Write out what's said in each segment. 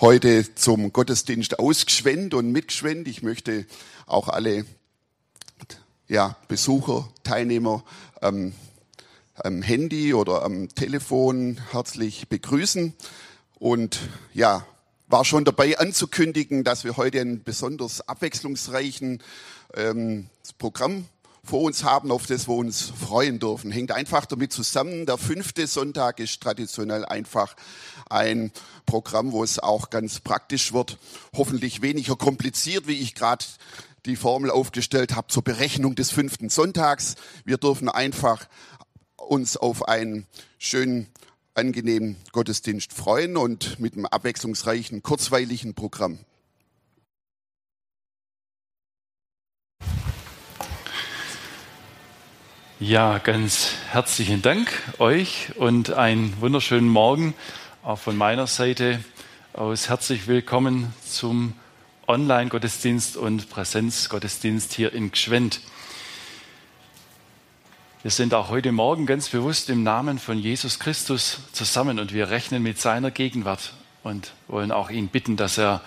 heute zum Gottesdienst ausgeschwenkt und mitgeschwenkt. Ich möchte auch alle ja, Besucher, Teilnehmer ähm, am Handy oder am Telefon herzlich begrüßen. Und ja, war schon dabei anzukündigen, dass wir heute einen besonders abwechslungsreichen ähm, Programm vor uns haben, auf das wir uns freuen dürfen. Hängt einfach damit zusammen. Der fünfte Sonntag ist traditionell einfach ein Programm, wo es auch ganz praktisch wird. Hoffentlich weniger kompliziert, wie ich gerade die Formel aufgestellt habe zur Berechnung des fünften Sonntags. Wir dürfen einfach uns auf einen schönen, angenehmen Gottesdienst freuen und mit einem abwechslungsreichen, kurzweiligen Programm. Ja, ganz herzlichen Dank euch und einen wunderschönen Morgen auch von meiner Seite aus. Herzlich willkommen zum Online-Gottesdienst und Präsenzgottesdienst hier in Gschwend. Wir sind auch heute Morgen ganz bewusst im Namen von Jesus Christus zusammen und wir rechnen mit seiner Gegenwart und wollen auch ihn bitten, dass er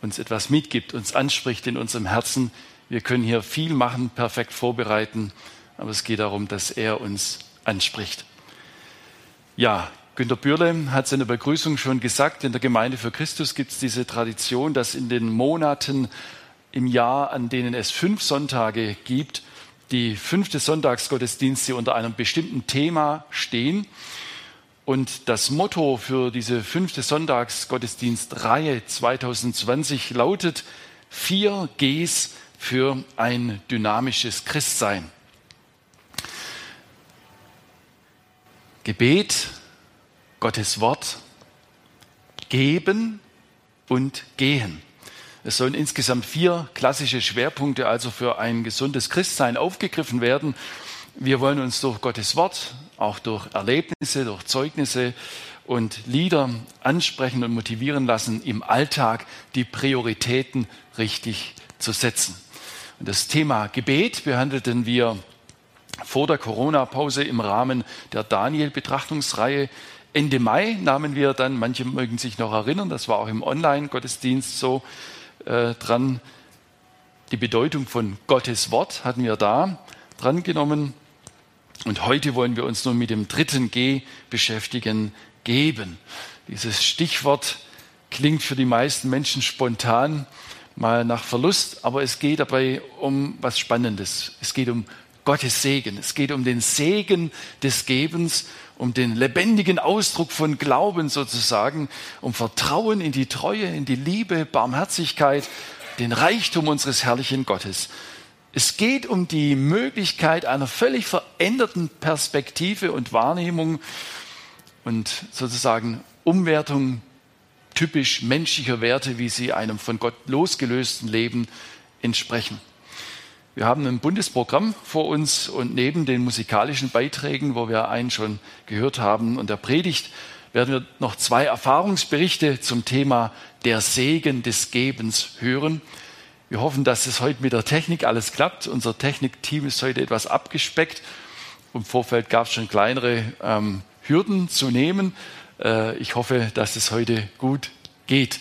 uns etwas mitgibt, uns anspricht in unserem Herzen. Wir können hier viel machen, perfekt vorbereiten aber es geht darum, dass er uns anspricht. Ja, Günter Bürle hat der Begrüßung schon gesagt, in der Gemeinde für Christus gibt es diese Tradition, dass in den Monaten im Jahr, an denen es fünf Sonntage gibt, die fünfte Sonntagsgottesdienste unter einem bestimmten Thema stehen. Und das Motto für diese fünfte Sonntagsgottesdienstreihe 2020 lautet vier Gs für ein dynamisches Christsein. Gebet, Gottes Wort, geben und gehen. Es sollen insgesamt vier klassische Schwerpunkte also für ein gesundes Christsein aufgegriffen werden. Wir wollen uns durch Gottes Wort, auch durch Erlebnisse, durch Zeugnisse und Lieder ansprechen und motivieren lassen, im Alltag die Prioritäten richtig zu setzen. Und das Thema Gebet behandelten wir vor der Corona-Pause im Rahmen der Daniel-Betrachtungsreihe. Ende Mai nahmen wir dann, manche mögen sich noch erinnern, das war auch im Online-Gottesdienst so äh, dran, die Bedeutung von Gottes Wort hatten wir da dran genommen. Und heute wollen wir uns nun mit dem dritten G beschäftigen, geben. Dieses Stichwort klingt für die meisten Menschen spontan mal nach Verlust, aber es geht dabei um was Spannendes. Es geht um Gottes Segen. Es geht um den Segen des Gebens, um den lebendigen Ausdruck von Glauben sozusagen, um Vertrauen in die Treue, in die Liebe, Barmherzigkeit, den Reichtum unseres herrlichen Gottes. Es geht um die Möglichkeit einer völlig veränderten Perspektive und Wahrnehmung und sozusagen Umwertung typisch menschlicher Werte, wie sie einem von Gott losgelösten Leben entsprechen. Wir haben ein Bundesprogramm vor uns und neben den musikalischen Beiträgen, wo wir einen schon gehört haben, und der Predigt, werden wir noch zwei Erfahrungsberichte zum Thema der Segen des Gebens hören. Wir hoffen, dass es heute mit der Technik alles klappt. Unser Technikteam ist heute etwas abgespeckt. Im Vorfeld gab es schon kleinere ähm, Hürden zu nehmen. Äh, ich hoffe, dass es heute gut geht.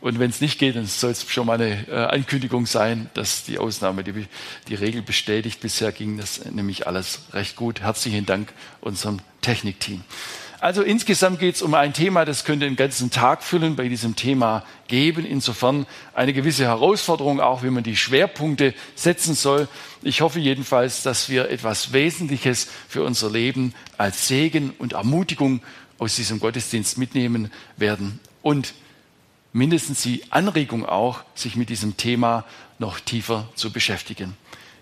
Und wenn es nicht geht, dann soll es schon mal eine äh, Ankündigung sein, dass die Ausnahme die, die Regel bestätigt. Bisher ging das nämlich alles recht gut. Herzlichen Dank unserem Technikteam. Also insgesamt geht es um ein Thema, das könnte den ganzen Tag füllen bei diesem Thema geben. Insofern eine gewisse Herausforderung auch, wie man die Schwerpunkte setzen soll. Ich hoffe jedenfalls, dass wir etwas Wesentliches für unser Leben als Segen und Ermutigung aus diesem Gottesdienst mitnehmen werden und mindestens die Anregung auch, sich mit diesem Thema noch tiefer zu beschäftigen.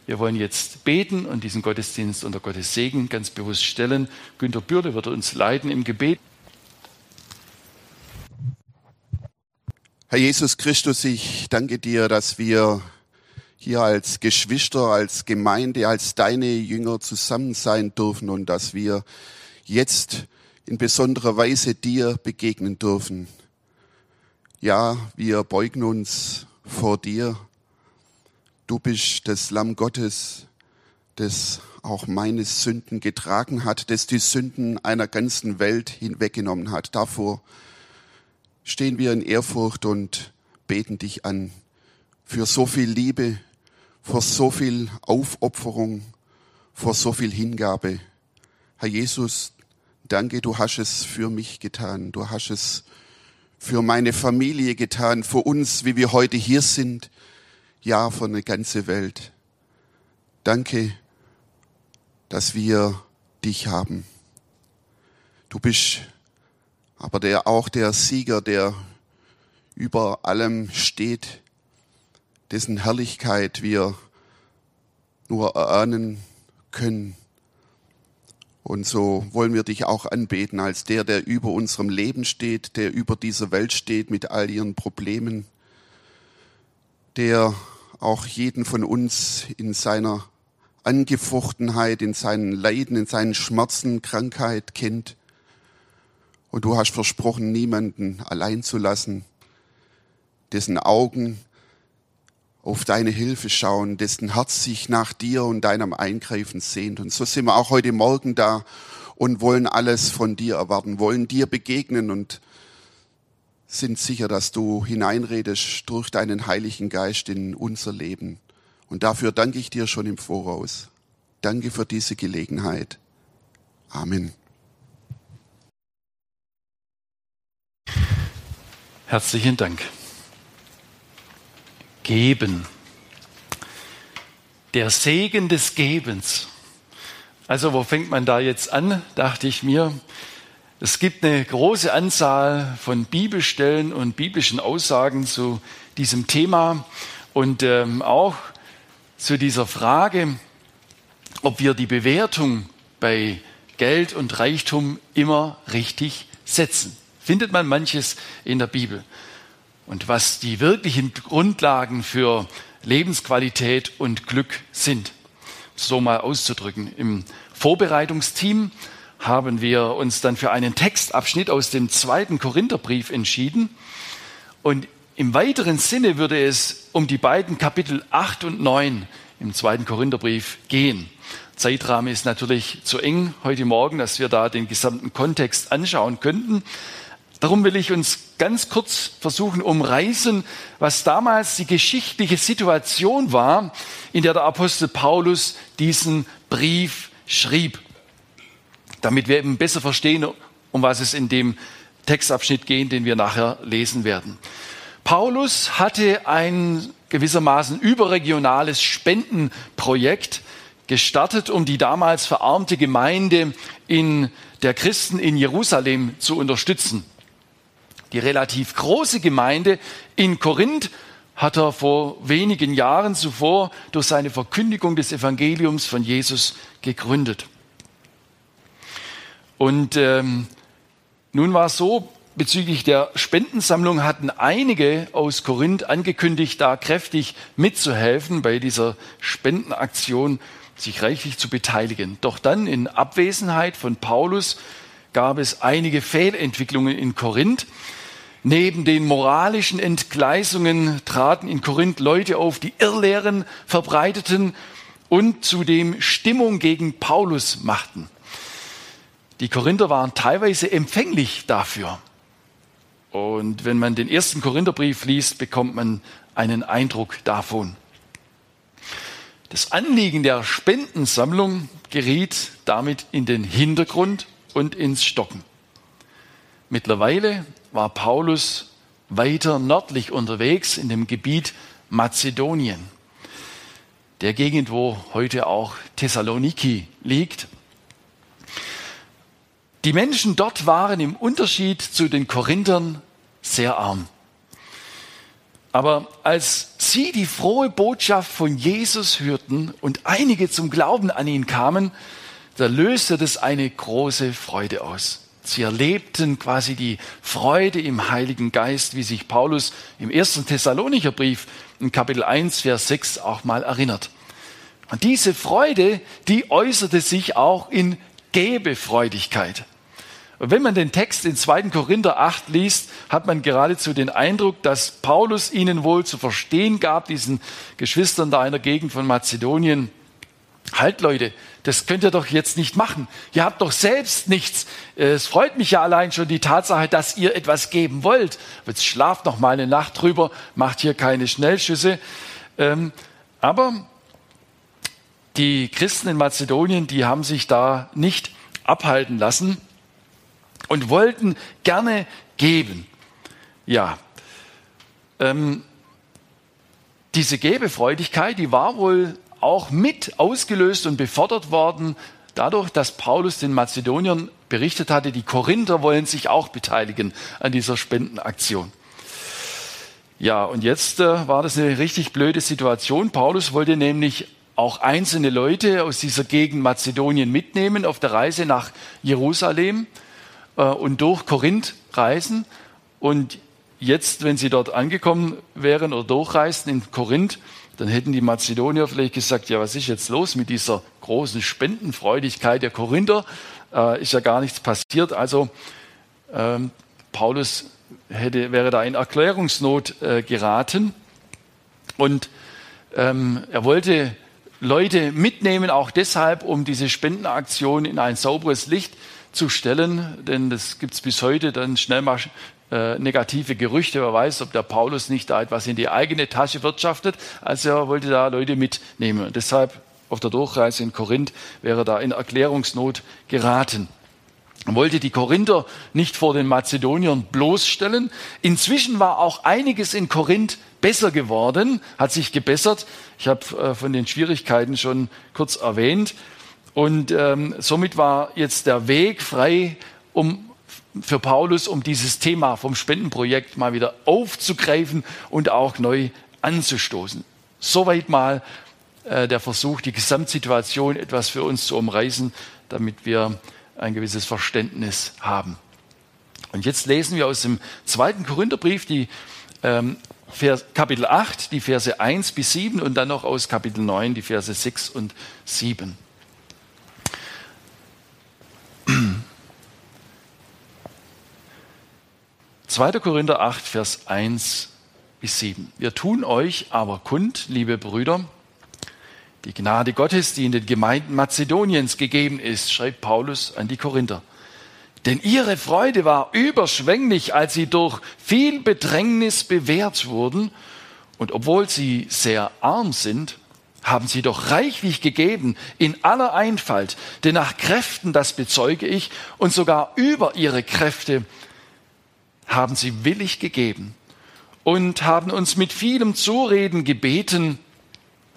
Wir wollen jetzt beten und diesen Gottesdienst unter Gottes Segen ganz bewusst stellen. Günter Bürle wird uns leiten im Gebet. Herr Jesus Christus, ich danke dir, dass wir hier als Geschwister, als Gemeinde, als deine Jünger zusammen sein dürfen und dass wir jetzt in besonderer Weise dir begegnen dürfen. Ja, wir beugen uns vor dir. Du bist das Lamm Gottes, das auch meine Sünden getragen hat, das die Sünden einer ganzen Welt hinweggenommen hat. Davor stehen wir in Ehrfurcht und beten dich an für so viel Liebe, vor so viel Aufopferung, vor so viel Hingabe. Herr Jesus, danke, du hast es für mich getan. Du hast es für meine Familie getan, für uns, wie wir heute hier sind. Ja, für eine ganze Welt. Danke, dass wir dich haben. Du bist aber der, auch der Sieger, der über allem steht, dessen Herrlichkeit wir nur erahnen können. Und so wollen wir dich auch anbeten als der, der über unserem Leben steht, der über dieser Welt steht mit all ihren Problemen, der auch jeden von uns in seiner Angefochtenheit, in seinen Leiden, in seinen Schmerzen, Krankheit kennt. Und du hast versprochen, niemanden allein zu lassen, dessen Augen auf deine Hilfe schauen, dessen Herz sich nach dir und deinem Eingreifen sehnt. Und so sind wir auch heute Morgen da und wollen alles von dir erwarten, wollen dir begegnen und sind sicher, dass du hineinredest durch deinen Heiligen Geist in unser Leben. Und dafür danke ich dir schon im Voraus. Danke für diese Gelegenheit. Amen. Herzlichen Dank geben. Der Segen des Gebens. Also wo fängt man da jetzt an, dachte ich mir. Es gibt eine große Anzahl von Bibelstellen und biblischen Aussagen zu diesem Thema und ähm, auch zu dieser Frage, ob wir die Bewertung bei Geld und Reichtum immer richtig setzen. Findet man manches in der Bibel und was die wirklichen Grundlagen für Lebensqualität und Glück sind. So mal auszudrücken. Im Vorbereitungsteam haben wir uns dann für einen Textabschnitt aus dem zweiten Korintherbrief entschieden. Und im weiteren Sinne würde es um die beiden Kapitel 8 und 9 im zweiten Korintherbrief gehen. Zeitrahmen ist natürlich zu eng heute Morgen, dass wir da den gesamten Kontext anschauen könnten. Darum will ich uns ganz kurz versuchen umreißen, was damals die geschichtliche Situation war, in der der Apostel Paulus diesen Brief schrieb, damit wir eben besser verstehen, um was es in dem Textabschnitt geht, den wir nachher lesen werden. Paulus hatte ein gewissermaßen überregionales Spendenprojekt gestartet, um die damals verarmte Gemeinde in der Christen in Jerusalem zu unterstützen. Die relativ große Gemeinde in Korinth hat er vor wenigen Jahren zuvor durch seine Verkündigung des Evangeliums von Jesus gegründet. Und ähm, nun war es so, bezüglich der Spendensammlung hatten einige aus Korinth angekündigt, da kräftig mitzuhelfen bei dieser Spendenaktion, sich reichlich zu beteiligen. Doch dann in Abwesenheit von Paulus gab es einige Fehlentwicklungen in Korinth. Neben den moralischen Entgleisungen traten in Korinth Leute auf, die Irrlehren verbreiteten und zudem Stimmung gegen Paulus machten. Die Korinther waren teilweise empfänglich dafür. Und wenn man den ersten Korintherbrief liest, bekommt man einen Eindruck davon. Das Anliegen der Spendensammlung geriet damit in den Hintergrund und ins Stocken. Mittlerweile war Paulus weiter nördlich unterwegs in dem Gebiet Mazedonien, der Gegend, wo heute auch Thessaloniki liegt. Die Menschen dort waren im Unterschied zu den Korinthern sehr arm. Aber als sie die frohe Botschaft von Jesus hörten und einige zum Glauben an ihn kamen, da löste das eine große Freude aus. Sie erlebten quasi die Freude im Heiligen Geist, wie sich Paulus im ersten Thessalonicher Brief in Kapitel 1, Vers 6 auch mal erinnert. Und diese Freude, die äußerte sich auch in Gebefreudigkeit. Und wenn man den Text in 2. Korinther 8 liest, hat man geradezu den Eindruck, dass Paulus ihnen wohl zu verstehen gab, diesen Geschwistern da in der Gegend von Mazedonien, halt Leute, das könnt ihr doch jetzt nicht machen. Ihr habt doch selbst nichts. Es freut mich ja allein schon die Tatsache, dass ihr etwas geben wollt. Jetzt schlaft noch mal eine Nacht drüber, macht hier keine Schnellschüsse. Ähm, aber die Christen in Mazedonien, die haben sich da nicht abhalten lassen und wollten gerne geben. Ja, ähm, diese Gebefreudigkeit, die war wohl auch mit ausgelöst und befördert worden dadurch, dass Paulus den Mazedoniern berichtet hatte, die Korinther wollen sich auch beteiligen an dieser Spendenaktion. Ja, und jetzt äh, war das eine richtig blöde Situation. Paulus wollte nämlich auch einzelne Leute aus dieser Gegend Mazedonien mitnehmen auf der Reise nach Jerusalem äh, und durch Korinth reisen. Und jetzt, wenn sie dort angekommen wären oder durchreisten in Korinth, dann hätten die Mazedonier vielleicht gesagt, ja, was ist jetzt los mit dieser großen Spendenfreudigkeit der Korinther? Äh, ist ja gar nichts passiert. Also ähm, Paulus hätte, wäre da in Erklärungsnot äh, geraten. Und ähm, er wollte Leute mitnehmen, auch deshalb, um diese Spendenaktion in ein sauberes Licht zu stellen, denn das gibt es bis heute dann schnell mal äh, negative Gerüchte. Wer weiß, ob der Paulus nicht da etwas in die eigene Tasche wirtschaftet. Also er wollte da Leute mitnehmen. Und deshalb auf der Durchreise in Korinth wäre da in Erklärungsnot geraten. Er wollte die Korinther nicht vor den Mazedoniern bloßstellen. Inzwischen war auch einiges in Korinth besser geworden, hat sich gebessert. Ich habe äh, von den Schwierigkeiten schon kurz erwähnt. Und ähm, somit war jetzt der Weg frei, um für Paulus, um dieses Thema vom Spendenprojekt mal wieder aufzugreifen und auch neu anzustoßen. Soweit mal äh, der Versuch, die Gesamtsituation etwas für uns zu umreißen, damit wir ein gewisses Verständnis haben. Und jetzt lesen wir aus dem zweiten Korintherbrief die ähm, Kapitel 8, die Verse 1 bis 7 und dann noch aus Kapitel 9 die Verse 6 und 7. 2. Korinther 8, Vers 1 bis 7. Wir tun euch aber kund, liebe Brüder, die Gnade Gottes, die in den Gemeinden Mazedoniens gegeben ist, schreibt Paulus an die Korinther. Denn ihre Freude war überschwänglich, als sie durch viel Bedrängnis bewährt wurden. Und obwohl sie sehr arm sind, haben sie doch reichlich gegeben in aller Einfalt. Denn nach Kräften, das bezeuge ich, und sogar über ihre Kräfte haben sie willig gegeben und haben uns mit vielem Zureden gebeten,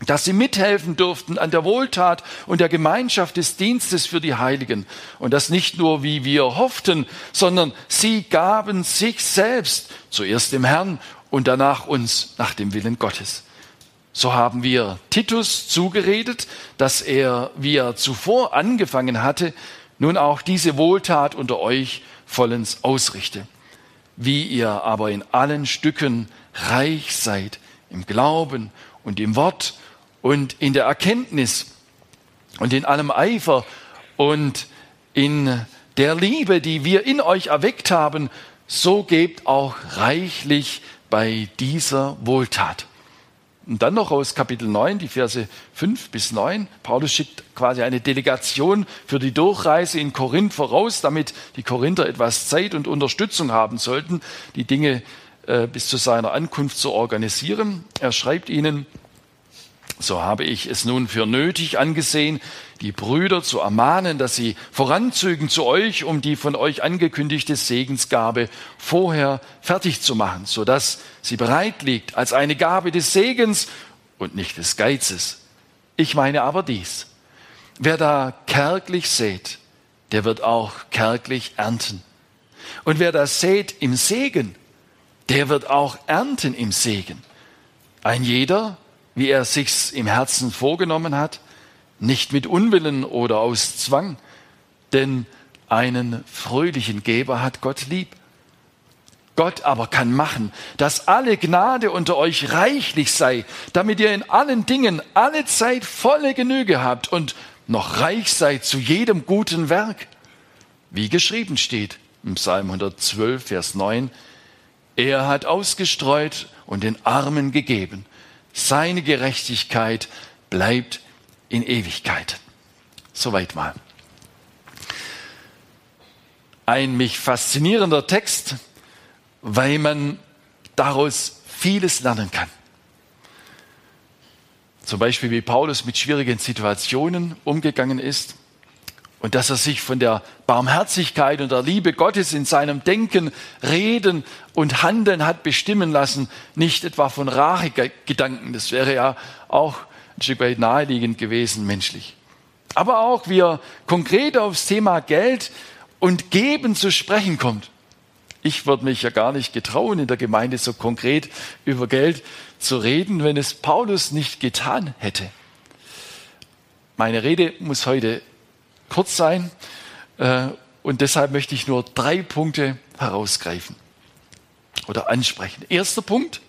dass sie mithelfen durften an der Wohltat und der Gemeinschaft des Dienstes für die Heiligen. Und das nicht nur, wie wir hofften, sondern sie gaben sich selbst, zuerst dem Herrn und danach uns nach dem Willen Gottes. So haben wir Titus zugeredet, dass er, wie er zuvor angefangen hatte, nun auch diese Wohltat unter euch vollends ausrichte wie ihr aber in allen Stücken reich seid, im Glauben und im Wort und in der Erkenntnis und in allem Eifer und in der Liebe, die wir in euch erweckt haben, so gebt auch reichlich bei dieser Wohltat. Und dann noch aus Kapitel 9, die Verse 5 bis 9. Paulus schickt quasi eine Delegation für die Durchreise in Korinth voraus, damit die Korinther etwas Zeit und Unterstützung haben sollten, die Dinge äh, bis zu seiner Ankunft zu organisieren. Er schreibt ihnen, so habe ich es nun für nötig angesehen, die Brüder zu ermahnen, dass sie voranzügen zu euch, um die von euch angekündigte Segensgabe vorher fertig zu machen, so dass sie bereit liegt als eine Gabe des Segens und nicht des Geizes. Ich meine aber dies. Wer da kärglich sät, der wird auch kärglich ernten. Und wer da sät im Segen, der wird auch ernten im Segen. Ein jeder, wie er sich's im Herzen vorgenommen hat, nicht mit Unwillen oder aus Zwang, denn einen fröhlichen Geber hat Gott lieb. Gott aber kann machen, dass alle Gnade unter euch reichlich sei, damit ihr in allen Dingen alle Zeit volle Genüge habt und noch reich seid zu jedem guten Werk. Wie geschrieben steht im Psalm 112, Vers 9, er hat ausgestreut und den Armen gegeben. Seine Gerechtigkeit bleibt in Ewigkeit. Soweit mal. Ein mich faszinierender Text, weil man daraus vieles lernen kann. Zum Beispiel, wie Paulus mit schwierigen Situationen umgegangen ist und dass er sich von der Barmherzigkeit und der Liebe Gottes in seinem Denken, Reden und Handeln hat bestimmen lassen, nicht etwa von Rachegedanken. Das wäre ja auch ein Stück weit naheliegend gewesen, menschlich. Aber auch, wie er konkret aufs Thema Geld und Geben zu sprechen kommt. Ich würde mich ja gar nicht getrauen, in der Gemeinde so konkret über Geld zu reden, wenn es Paulus nicht getan hätte. Meine Rede muss heute kurz sein äh, und deshalb möchte ich nur drei Punkte herausgreifen oder ansprechen. Erster Punkt,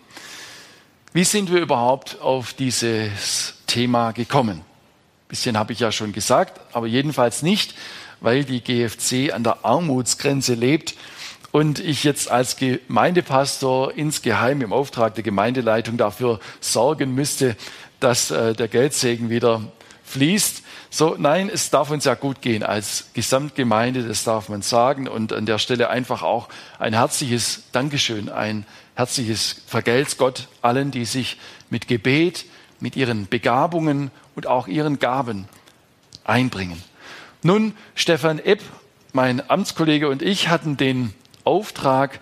wie sind wir überhaupt auf dieses Thema gekommen? Ein bisschen habe ich ja schon gesagt, aber jedenfalls nicht, weil die GFC an der Armutsgrenze lebt und ich jetzt als Gemeindepastor insgeheim im Auftrag der Gemeindeleitung dafür sorgen müsste, dass äh, der Geldsegen wieder fließt. So, nein, es darf uns ja gut gehen als Gesamtgemeinde, das darf man sagen. Und an der Stelle einfach auch ein herzliches Dankeschön, ein herzliches Vergelt's Gott allen, die sich mit Gebet, mit ihren Begabungen und auch ihren Gaben einbringen. Nun, Stefan Epp, mein Amtskollege und ich hatten den Auftrag,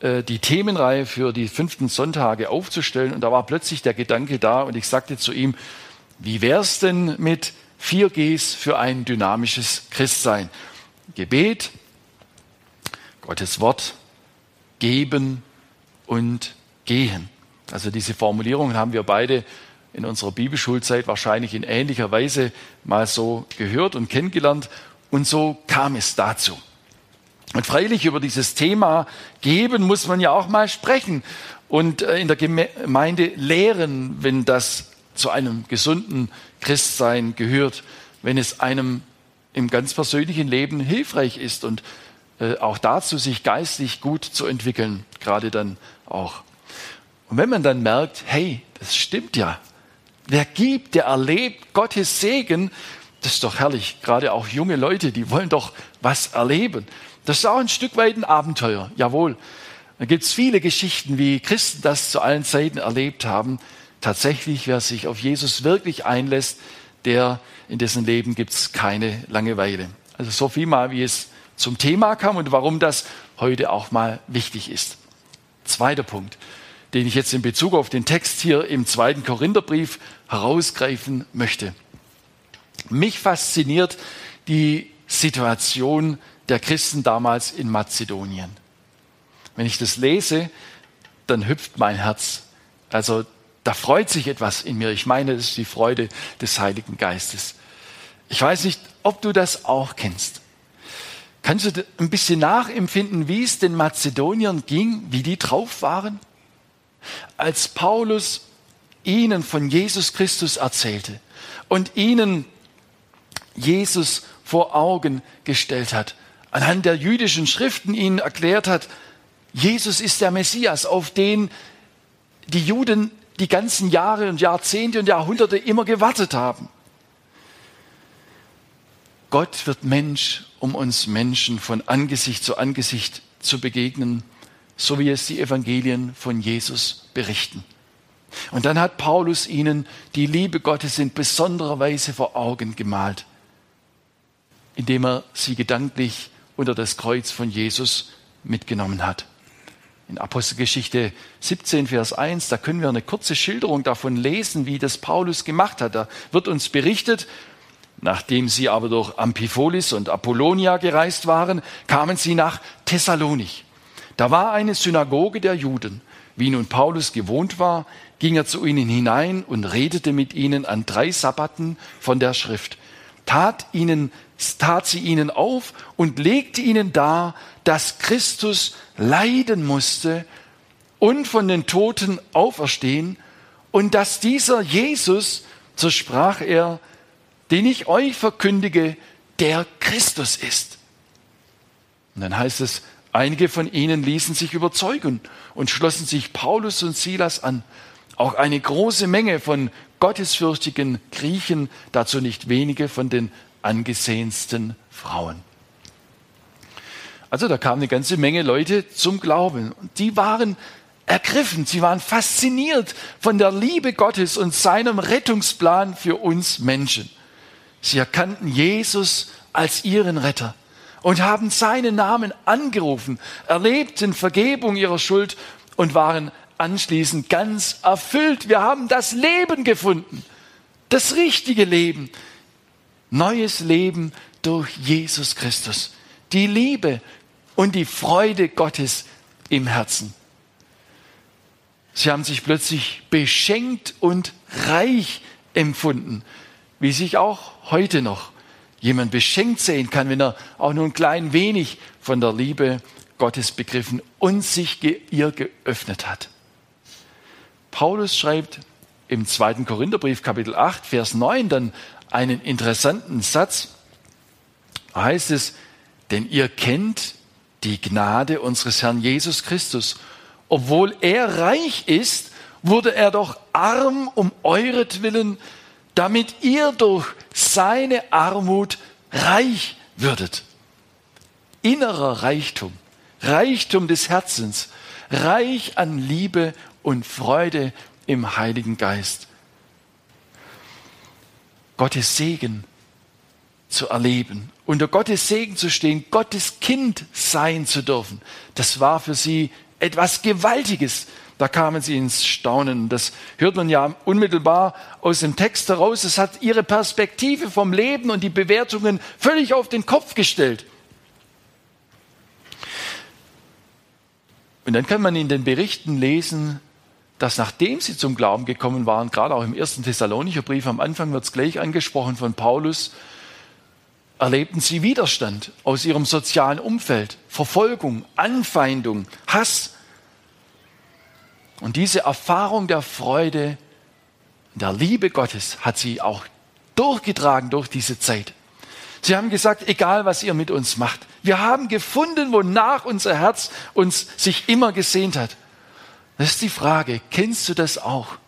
äh, die Themenreihe für die fünften Sonntage aufzustellen. Und da war plötzlich der Gedanke da und ich sagte zu ihm, wie wär's denn mit 4Gs für ein dynamisches Christsein? Gebet, Gottes Wort, geben und gehen. Also diese Formulierungen haben wir beide in unserer Bibelschulzeit wahrscheinlich in ähnlicher Weise mal so gehört und kennengelernt. Und so kam es dazu. Und freilich über dieses Thema geben muss man ja auch mal sprechen und äh, in der Gemeinde lehren, wenn das zu einem gesunden Christsein gehört, wenn es einem im ganz persönlichen Leben hilfreich ist und äh, auch dazu, sich geistlich gut zu entwickeln, gerade dann auch. Und wenn man dann merkt, hey, das stimmt ja, wer gibt, der erlebt Gottes Segen, das ist doch herrlich. Gerade auch junge Leute, die wollen doch was erleben. Das ist auch ein Stück weit ein Abenteuer, jawohl. Da gibt es viele Geschichten, wie Christen das zu allen Zeiten erlebt haben tatsächlich, wer sich auf Jesus wirklich einlässt, der in dessen Leben gibt es keine Langeweile. Also so viel mal, wie es zum Thema kam und warum das heute auch mal wichtig ist. Zweiter Punkt, den ich jetzt in Bezug auf den Text hier im zweiten Korintherbrief herausgreifen möchte. Mich fasziniert die Situation der Christen damals in Mazedonien. Wenn ich das lese, dann hüpft mein Herz. Also da freut sich etwas in mir. Ich meine, das ist die Freude des Heiligen Geistes. Ich weiß nicht, ob du das auch kennst. Kannst du ein bisschen nachempfinden, wie es den Mazedoniern ging, wie die drauf waren? Als Paulus ihnen von Jesus Christus erzählte und ihnen Jesus vor Augen gestellt hat, anhand der jüdischen Schriften ihnen erklärt hat, Jesus ist der Messias, auf den die Juden die ganzen Jahre und Jahrzehnte und Jahrhunderte immer gewartet haben. Gott wird Mensch, um uns Menschen von Angesicht zu Angesicht zu begegnen, so wie es die Evangelien von Jesus berichten. Und dann hat Paulus ihnen die Liebe Gottes in besonderer Weise vor Augen gemalt, indem er sie gedanklich unter das Kreuz von Jesus mitgenommen hat in Apostelgeschichte 17, Vers 1, da können wir eine kurze Schilderung davon lesen, wie das Paulus gemacht hat. Da wird uns berichtet, nachdem sie aber durch Amphipolis und Apollonia gereist waren, kamen sie nach Thessalonich. Da war eine Synagoge der Juden. Wie nun Paulus gewohnt war, ging er zu ihnen hinein und redete mit ihnen an drei Sabbaten von der Schrift, tat ihnen tat sie ihnen auf und legte ihnen dar, dass Christus leiden musste und von den Toten auferstehen und dass dieser Jesus, so sprach er, den ich euch verkündige, der Christus ist. Und dann heißt es, einige von ihnen ließen sich überzeugen und schlossen sich Paulus und Silas an. Auch eine große Menge von gottesfürchtigen Griechen, dazu nicht wenige von den angesehensten Frauen. Also da kamen eine ganze Menge Leute zum Glauben. Und die waren ergriffen, sie waren fasziniert von der Liebe Gottes und seinem Rettungsplan für uns Menschen. Sie erkannten Jesus als ihren Retter und haben seinen Namen angerufen, erlebten Vergebung ihrer Schuld und waren anschließend ganz erfüllt. Wir haben das Leben gefunden, das richtige Leben, neues Leben durch Jesus Christus, die Liebe und die Freude Gottes im Herzen. Sie haben sich plötzlich beschenkt und reich empfunden, wie sich auch heute noch jemand beschenkt sehen kann, wenn er auch nur ein klein wenig von der Liebe Gottes begriffen und sich ihr geöffnet hat. Paulus schreibt im zweiten Korintherbrief Kapitel 8, Vers 9 dann einen interessanten Satz. Da heißt es, denn ihr kennt die Gnade unseres Herrn Jesus Christus obwohl er reich ist, wurde er doch arm um euretwillen, damit ihr durch seine Armut reich würdet. Innerer Reichtum, Reichtum des Herzens, reich an Liebe und Freude im Heiligen Geist. Gottes Segen zu erleben, unter Gottes Segen zu stehen, Gottes Kind sein zu dürfen, das war für sie etwas Gewaltiges. Da kamen sie ins Staunen. Das hört man ja unmittelbar aus dem Text heraus. Es hat ihre Perspektive vom Leben und die Bewertungen völlig auf den Kopf gestellt. Und dann kann man in den Berichten lesen, dass nachdem sie zum Glauben gekommen waren, gerade auch im ersten Thessalonicher Brief, am Anfang wird es gleich angesprochen von Paulus, erlebten sie Widerstand aus ihrem sozialen Umfeld, Verfolgung, Anfeindung, Hass. Und diese Erfahrung der Freude, der Liebe Gottes hat sie auch durchgetragen durch diese Zeit. Sie haben gesagt, egal was ihr mit uns macht, wir haben gefunden, wonach unser Herz uns sich immer gesehnt hat. Das ist die Frage, kennst du das auch?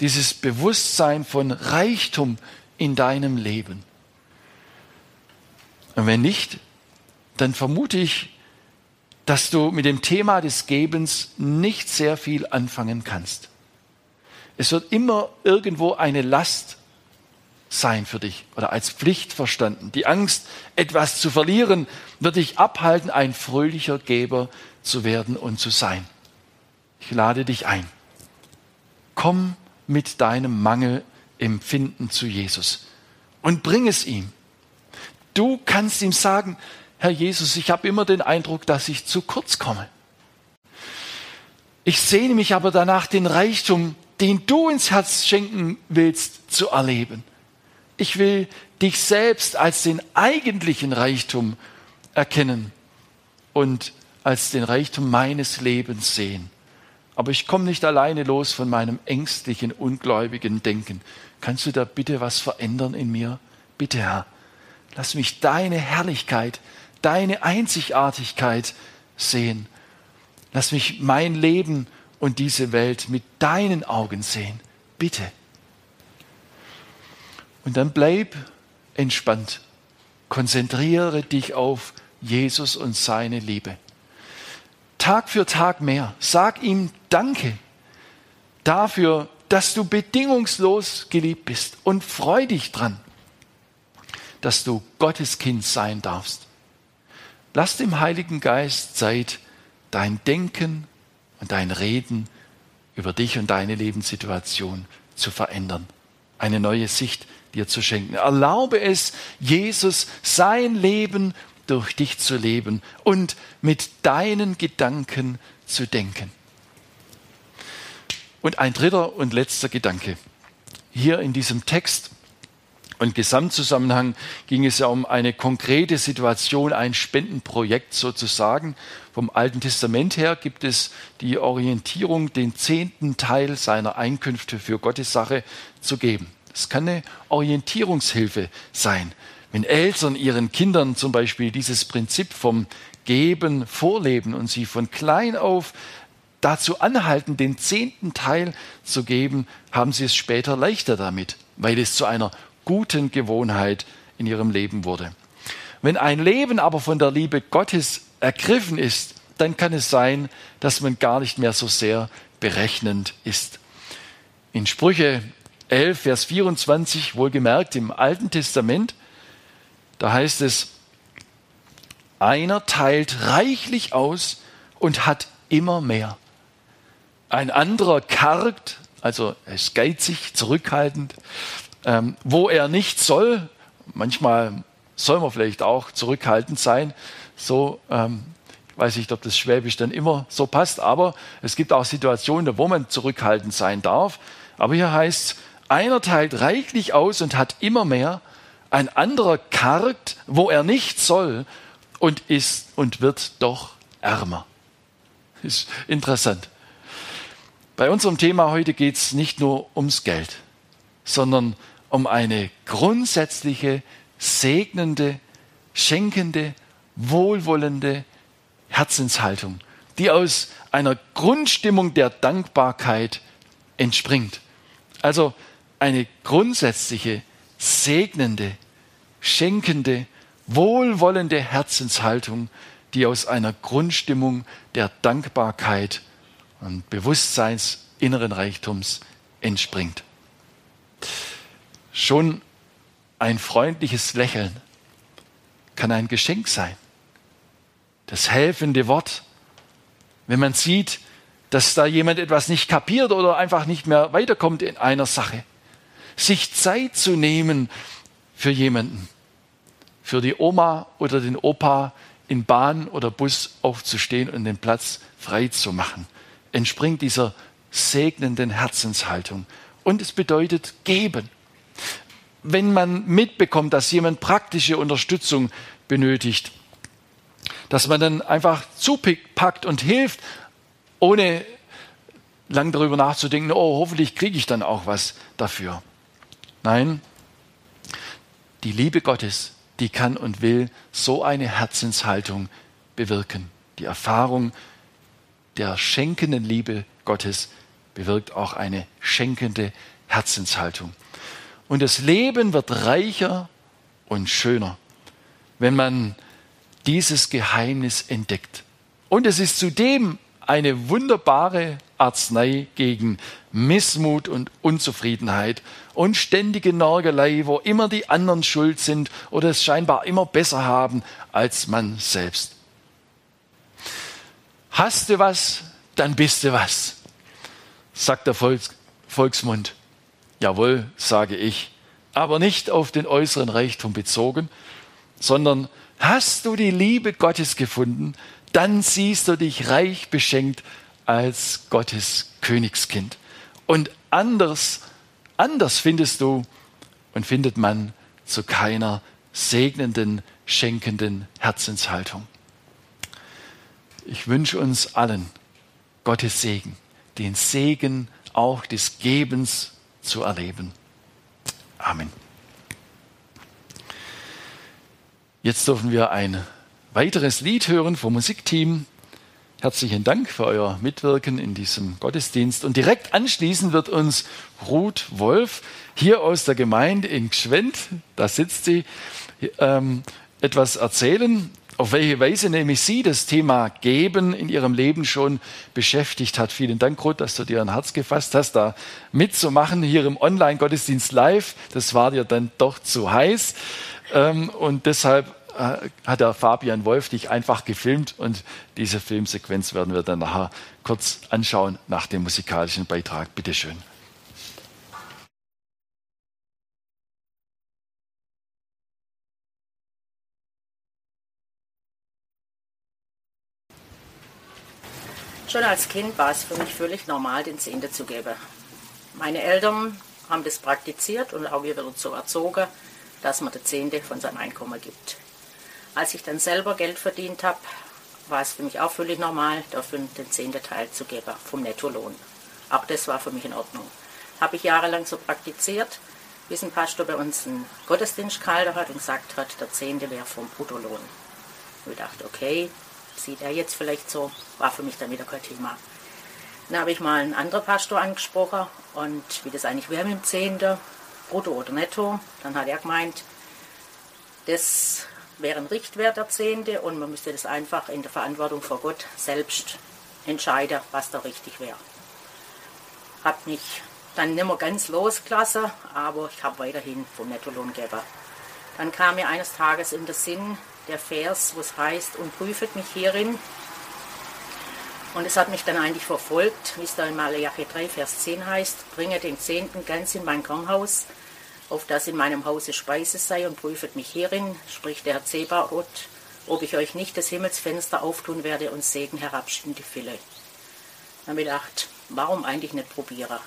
Dieses Bewusstsein von Reichtum in deinem Leben. Und wenn nicht, dann vermute ich, dass du mit dem Thema des Gebens nicht sehr viel anfangen kannst. Es wird immer irgendwo eine Last sein für dich oder als Pflicht verstanden. Die Angst, etwas zu verlieren, wird dich abhalten, ein fröhlicher Geber zu werden und zu sein. Ich lade dich ein. Komm mit deinem Mangelempfinden zu Jesus und bring es ihm. Du kannst ihm sagen, Herr Jesus, ich habe immer den Eindruck, dass ich zu kurz komme. Ich sehne mich aber danach, den Reichtum, den du ins Herz schenken willst, zu erleben. Ich will dich selbst als den eigentlichen Reichtum erkennen und als den Reichtum meines Lebens sehen. Aber ich komme nicht alleine los von meinem ängstlichen, ungläubigen Denken. Kannst du da bitte was verändern in mir? Bitte, Herr. Lass mich deine Herrlichkeit, deine Einzigartigkeit sehen. Lass mich mein Leben und diese Welt mit deinen Augen sehen. Bitte. Und dann bleib entspannt. Konzentriere dich auf Jesus und seine Liebe. Tag für Tag mehr. Sag ihm Danke dafür, dass du bedingungslos geliebt bist und freu dich dran dass du Gottes Kind sein darfst. Lass dem Heiligen Geist Zeit, dein Denken und dein Reden über dich und deine Lebenssituation zu verändern, eine neue Sicht dir zu schenken. Erlaube es, Jesus sein Leben durch dich zu leben und mit deinen Gedanken zu denken. Und ein dritter und letzter Gedanke. Hier in diesem Text und Gesamtzusammenhang ging es ja um eine konkrete Situation, ein Spendenprojekt sozusagen. Vom Alten Testament her gibt es die Orientierung, den zehnten Teil seiner Einkünfte für Gottes Sache zu geben. Das kann eine Orientierungshilfe sein. Wenn Eltern ihren Kindern zum Beispiel dieses Prinzip vom Geben vorleben und sie von klein auf dazu anhalten, den zehnten Teil zu geben, haben sie es später leichter damit, weil es zu einer guten Gewohnheit in ihrem Leben wurde. Wenn ein Leben aber von der Liebe Gottes ergriffen ist, dann kann es sein, dass man gar nicht mehr so sehr berechnend ist. In Sprüche 11, Vers 24, wohlgemerkt im Alten Testament, da heißt es, einer teilt reichlich aus und hat immer mehr. Ein anderer kargt, also ist geizig, zurückhaltend, ähm, wo er nicht soll. Manchmal soll man vielleicht auch zurückhaltend sein. So ähm, weiß ich, ob das Schwäbisch dann immer so passt, aber es gibt auch Situationen, wo man zurückhaltend sein darf. Aber hier heißt es, einer teilt reichlich aus und hat immer mehr, ein anderer kargt, wo er nicht soll und ist und wird doch ärmer. Ist interessant. Bei unserem Thema heute geht es nicht nur ums Geld, sondern um eine grundsätzliche, segnende, schenkende, wohlwollende Herzenshaltung, die aus einer Grundstimmung der Dankbarkeit entspringt. Also eine grundsätzliche, segnende, schenkende, wohlwollende Herzenshaltung, die aus einer Grundstimmung der Dankbarkeit und Bewusstseins inneren Reichtums entspringt. Schon ein freundliches Lächeln kann ein Geschenk sein. Das helfende Wort, wenn man sieht, dass da jemand etwas nicht kapiert oder einfach nicht mehr weiterkommt in einer Sache. Sich Zeit zu nehmen für jemanden, für die Oma oder den Opa in Bahn oder Bus aufzustehen und den Platz frei zu machen, entspringt dieser segnenden Herzenshaltung. Und es bedeutet geben. Wenn man mitbekommt, dass jemand praktische Unterstützung benötigt, dass man dann einfach zupackt und hilft, ohne lang darüber nachzudenken, oh, hoffentlich kriege ich dann auch was dafür. Nein, die Liebe Gottes, die kann und will so eine Herzenshaltung bewirken. Die Erfahrung der schenkenden Liebe Gottes bewirkt auch eine schenkende Herzenshaltung. Und das Leben wird reicher und schöner, wenn man dieses Geheimnis entdeckt. Und es ist zudem eine wunderbare Arznei gegen Missmut und Unzufriedenheit und ständige Nörgelei, wo immer die anderen schuld sind oder es scheinbar immer besser haben als man selbst. Hast du was, dann bist du was, sagt der Volks Volksmund. Jawohl, sage ich, aber nicht auf den äußeren Reichtum bezogen, sondern hast du die Liebe Gottes gefunden, dann siehst du dich reich beschenkt als Gottes Königskind. Und anders, anders findest du und findet man zu keiner segnenden, schenkenden Herzenshaltung. Ich wünsche uns allen Gottes Segen, den Segen auch des Gebens zu erleben. Amen. Jetzt dürfen wir ein weiteres Lied hören vom Musikteam. Herzlichen Dank für euer Mitwirken in diesem Gottesdienst. Und direkt anschließend wird uns Ruth Wolf hier aus der Gemeinde in Gschwend, da sitzt sie, ähm, etwas erzählen, auf welche Weise nämlich sie das Thema Geben in ihrem Leben schon beschäftigt hat. Vielen Dank, Ruth, dass du dir ein Herz gefasst hast, da mitzumachen hier im Online-Gottesdienst live. Das war dir dann doch zu heiß. Ähm, und deshalb äh, hat der Fabian Wolf dich einfach gefilmt und diese Filmsequenz werden wir dann nachher kurz anschauen nach dem musikalischen Beitrag. Bitte schön. Schon als Kind war es für mich völlig normal, den Zehnte zu geben. Meine Eltern haben das praktiziert und auch wir werden so erzogen, dass man den Zehnte von seinem Einkommen gibt. Als ich dann selber Geld verdient habe, war es für mich auch völlig normal, dafür den zehnten Teil zu geben vom Nettolohn. Auch das war für mich in Ordnung. Habe ich jahrelang so praktiziert, bis ein Pastor bei uns einen Gottesdienst gehalten hat und gesagt hat, der zehnte wäre vom Bruttolohn. Und ich dachte, okay, sieht er jetzt vielleicht so, war für mich dann wieder kein Thema. Dann habe ich mal einen anderen Pastor angesprochen und wie das eigentlich wäre mit dem Zehnten, brutto oder netto. Dann hat er gemeint, Das wäre ein Richtwert der Zehnte und man müsste das einfach in der Verantwortung vor Gott selbst entscheiden, was da richtig wäre. Hat mich dann nicht mehr ganz losgelassen, aber ich habe weiterhin vom Nettolohn gegeben. Dann kam mir eines Tages in den Sinn der Vers, wo es heißt, und prüfet mich hierin. Und es hat mich dann eigentlich verfolgt, wie es da in Malachi 3, Vers 10 heißt, bringe den Zehnten ganz in mein Kornhaus, auf das in meinem Hause Speise sei und prüfet mich hierin, spricht der Herr Zebaoth, ob ich euch nicht das Himmelsfenster auftun werde und Segen herabschieben die Fülle. Dann habe ich gedacht, warum eigentlich nicht probieren?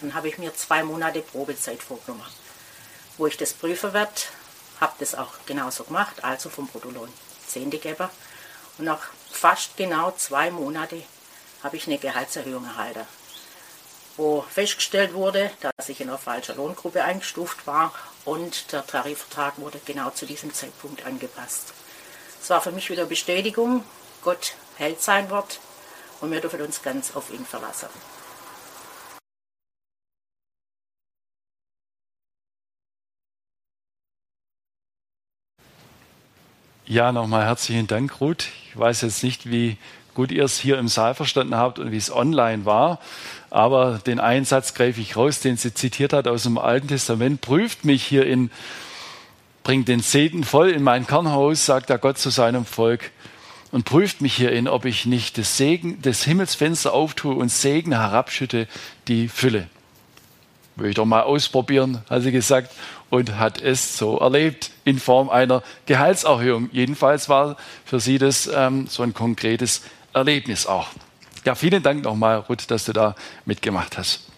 Dann habe ich mir zwei Monate Probezeit vorgenommen, wo ich das prüfen werde, habe das auch genauso gemacht, also vom Bruttolohn Zehnte gegeben. Und nach fast genau zwei Monaten habe ich eine Gehaltserhöhung erhalten wo festgestellt wurde, dass ich in einer falschen Lohngruppe eingestuft war und der Tarifvertrag wurde genau zu diesem Zeitpunkt angepasst. Es war für mich wieder Bestätigung, Gott hält sein Wort und wir dürfen uns ganz auf ihn verlassen. Ja, nochmal herzlichen Dank, Ruth. Ich weiß jetzt nicht, wie gut ihr es hier im Saal verstanden habt und wie es online war. Aber den einen Satz greife ich raus, den sie zitiert hat aus dem Alten Testament. Prüft mich hier in, bringt den Segen voll in mein Kernhaus, sagt der Gott zu seinem Volk. Und prüft mich hierin, ob ich nicht das, Segen, das Himmelsfenster auftue und Segen herabschütte, die Fülle. Will ich doch mal ausprobieren, hat sie gesagt, und hat es so erlebt in Form einer Gehaltserhöhung. Jedenfalls war für sie das ähm, so ein konkretes Erlebnis auch. Ja, vielen Dank nochmal, Ruth, dass du da mitgemacht hast.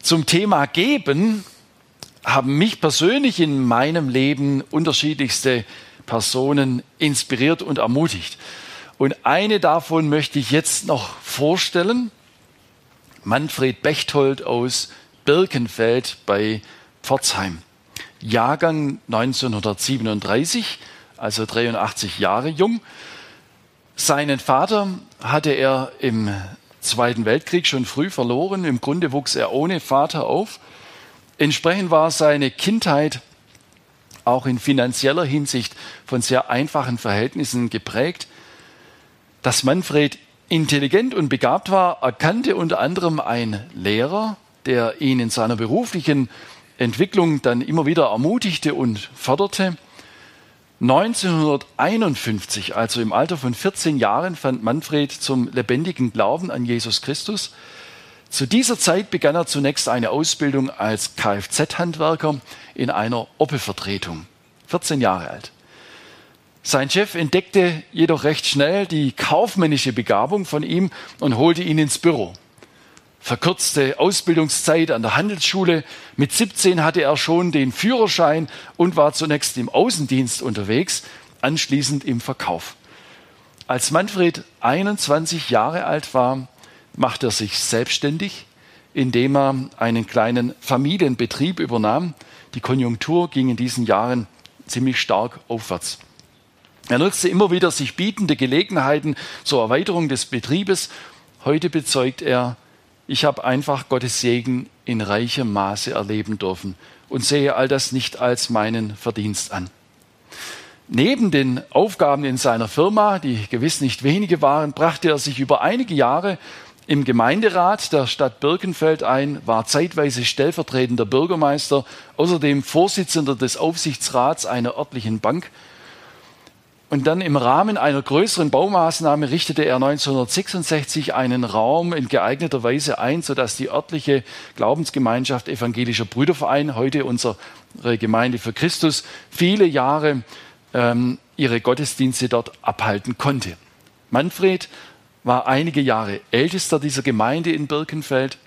Zum Thema Geben haben mich persönlich in meinem Leben unterschiedlichste Personen inspiriert und ermutigt. Und eine davon möchte ich jetzt noch vorstellen. Manfred Bechtold aus Birkenfeld bei Pforzheim. Jahrgang 1937, also 83 Jahre jung. Seinen Vater hatte er im Zweiten Weltkrieg schon früh verloren. Im Grunde wuchs er ohne Vater auf. Entsprechend war seine Kindheit auch in finanzieller Hinsicht von sehr einfachen Verhältnissen geprägt. Dass Manfred intelligent und begabt war, erkannte unter anderem ein Lehrer, der ihn in seiner beruflichen Entwicklung dann immer wieder ermutigte und förderte. 1951, also im Alter von 14 Jahren, fand Manfred zum lebendigen Glauben an Jesus Christus. Zu dieser Zeit begann er zunächst eine Ausbildung als Kfz-Handwerker in einer Opel-Vertretung. 14 Jahre alt. Sein Chef entdeckte jedoch recht schnell die kaufmännische Begabung von ihm und holte ihn ins Büro verkürzte Ausbildungszeit an der Handelsschule. Mit 17 hatte er schon den Führerschein und war zunächst im Außendienst unterwegs, anschließend im Verkauf. Als Manfred 21 Jahre alt war, machte er sich selbstständig, indem er einen kleinen Familienbetrieb übernahm. Die Konjunktur ging in diesen Jahren ziemlich stark aufwärts. Er nutzte immer wieder sich bietende Gelegenheiten zur Erweiterung des Betriebes. Heute bezeugt er, ich habe einfach Gottes Segen in reichem Maße erleben dürfen und sehe all das nicht als meinen Verdienst an. Neben den Aufgaben in seiner Firma, die gewiss nicht wenige waren, brachte er sich über einige Jahre im Gemeinderat der Stadt Birkenfeld ein, war zeitweise stellvertretender Bürgermeister, außerdem Vorsitzender des Aufsichtsrats einer örtlichen Bank und dann im Rahmen einer größeren Baumaßnahme richtete er 1966 einen Raum in geeigneter Weise ein, sodass die örtliche Glaubensgemeinschaft Evangelischer Brüderverein, heute unsere Gemeinde für Christus, viele Jahre ähm, ihre Gottesdienste dort abhalten konnte. Manfred war einige Jahre ältester dieser Gemeinde in Birkenfeld,